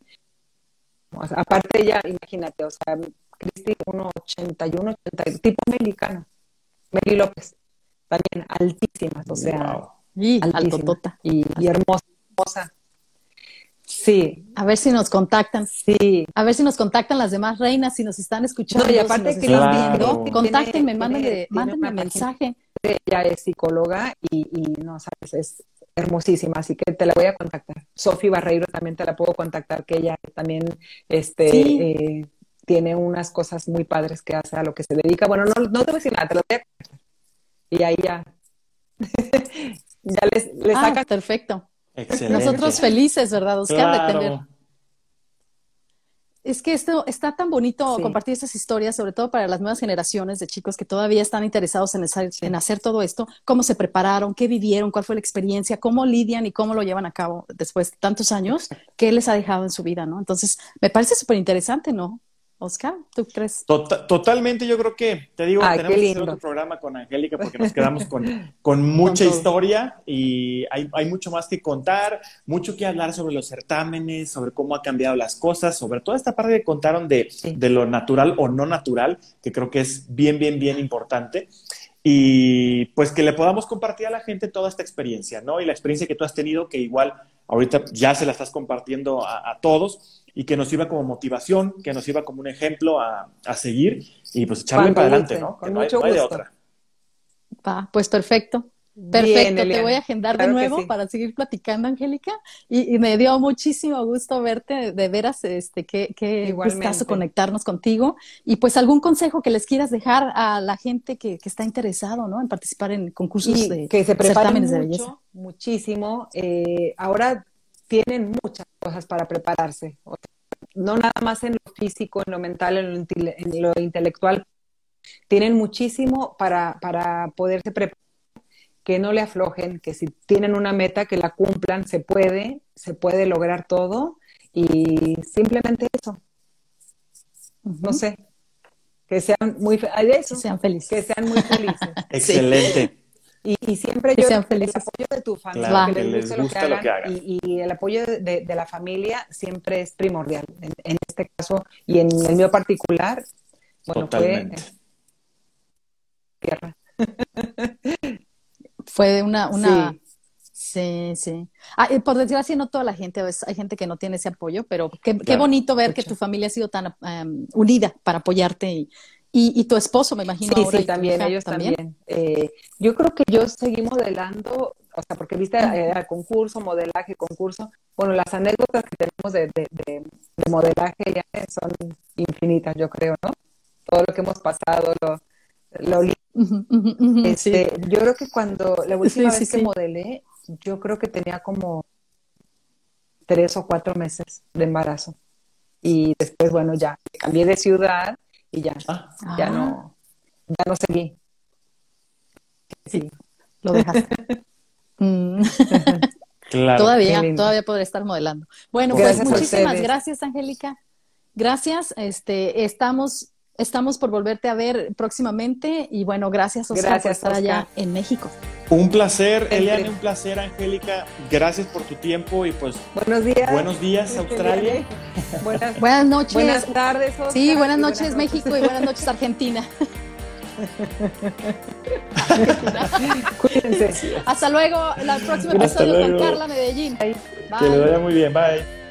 aparte ella, imagínate, o sea, Cristi 1,81, 80, tipo mexicano. Meli López, también altísimas, o sea, y, y, y hermosa, Sí. A ver si nos contactan. Sí. A ver si nos contactan las demás reinas, si nos están escuchando. y aparte que nos viendo, contáctenme, mándenme, mándenme mensaje. Ella es psicóloga y, y no sabes, es hermosísima, así que te la voy a contactar. Sofi Barreiro también te la puedo contactar, que ella también este, eh, tiene unas cosas muy padres que hace a lo que se dedica. Bueno, no, no te voy a decir nada, te lo voy a contactar. Y ahí ya, [LAUGHS] ya les, les ah, Perfecto. Nosotros felices, ¿verdad, Oscar? De tener es que esto está tan bonito compartir estas historias, sobre todo para las nuevas generaciones de chicos que todavía están interesados en, en, hacer todo esto, cómo se prepararon, qué vivieron, cuál fue la experiencia, cómo lidian y cómo lo llevan a cabo después de tantos años, qué les ha dejado en su vida, ¿no? Entonces, me parece súper interesante, ¿no? Oscar, ¿tú crees? Tota-, totalmente, yo creo que, te digo, tenemos que hacer otro programa con Angélica porque nos [LAUGHS] quedamos con, con mucha historia y hay, hay, mucho más que contar, mucho que hablar sobre los certámenes, sobre cómo ha cambiado las cosas, sobre toda esta parte que contaron de, de lo natural o no natural, que creo que es bien, bien, bien importante. Y pues que le podamos compartir a la gente toda esta experiencia, ¿no? Y la experiencia que tú has tenido, que igual ahorita ya se la estás compartiendo a, a todos y que nos sirva como motivación, que nos sirva como un ejemplo a, a seguir y pues echarle para adelante, ¿no? Con mucho gusto. de otra. Va, pues perfecto. Perfecto, te voy a agendar de nuevo para seguir platicando, Angélica. Y, me dio muchísimo gusto verte, de veras, este, qué, qué gustazo conectarnos contigo. Y pues algún consejo que les quieras dejar a la gente que, que está interesado, ¿no? En participar en concursos de que se certámenes de belleza. Muchísimo. Eh, ahora tienen muchas cosas para prepararse. no nada más en lo físico, en lo mental, en lo, intelectual. Tienen muchísimo para, para poderse preparar que no le aflojen, que si tienen una meta, que la cumplan, se puede, se puede lograr todo y simplemente eso. No sé, que sean muy felices. Que sean felices. Que sean muy felices. [LAUGHS] Excelente. Y, siempre yo, el apoyo de tu familia, que, les guste lo que, hagan. Y, el apoyo de, la familia siempre es primordial. En, este caso, y en el mío particular, bueno, Totalmente. fue tierra. [LAUGHS] fue una, una Sí, sí. Ah, por decirlo así, no toda la gente, hay gente que no tiene ese apoyo, pero qué, qué bonito ver que tu familia ha sido tan em, unida para apoyarte y, y, tu esposo, me imagino. Sí, sí, también, ellos también. Eh, yo creo que yo seguí modelando, o sea, porque viste, era concurso, modelaje, concurso. Bueno, las anécdotas que tenemos de, de, modelaje ya son infinitas, yo creo, ¿no? Todo lo que hemos pasado, lo, lo este, Yo creo que cuando la última vez que modelé, yo creo que tenía como tres o cuatro meses de embarazo. Y después, bueno, ya cambié de ciudad y ya, ah. ya no, ya no seguí. Sí, lo dejaste. [LAUGHS] Mm. [LAUGHS] todavía, todavía podré estar modelando. Bueno, pues muchísimas gracias, Angélica. Gracias. Este, estamos, estamos por volverte a ver próximamente y bueno, gracias, Oscar, gracias, por estar allá en México. Un placer, Eliane, un placer, Angélica. Gracias por tu tiempo y pues. Buenos días. Buenos días, Australia. Buenas, [LAUGHS] buenas noches. Buenas tardes, Oscar. Sí, buenas noches, México, y buenas noches, Argentina. [LAUGHS] Cuídense. Hasta luego. La próxima episodio con Carla Medellín. Que le vaya muy bien. Bye.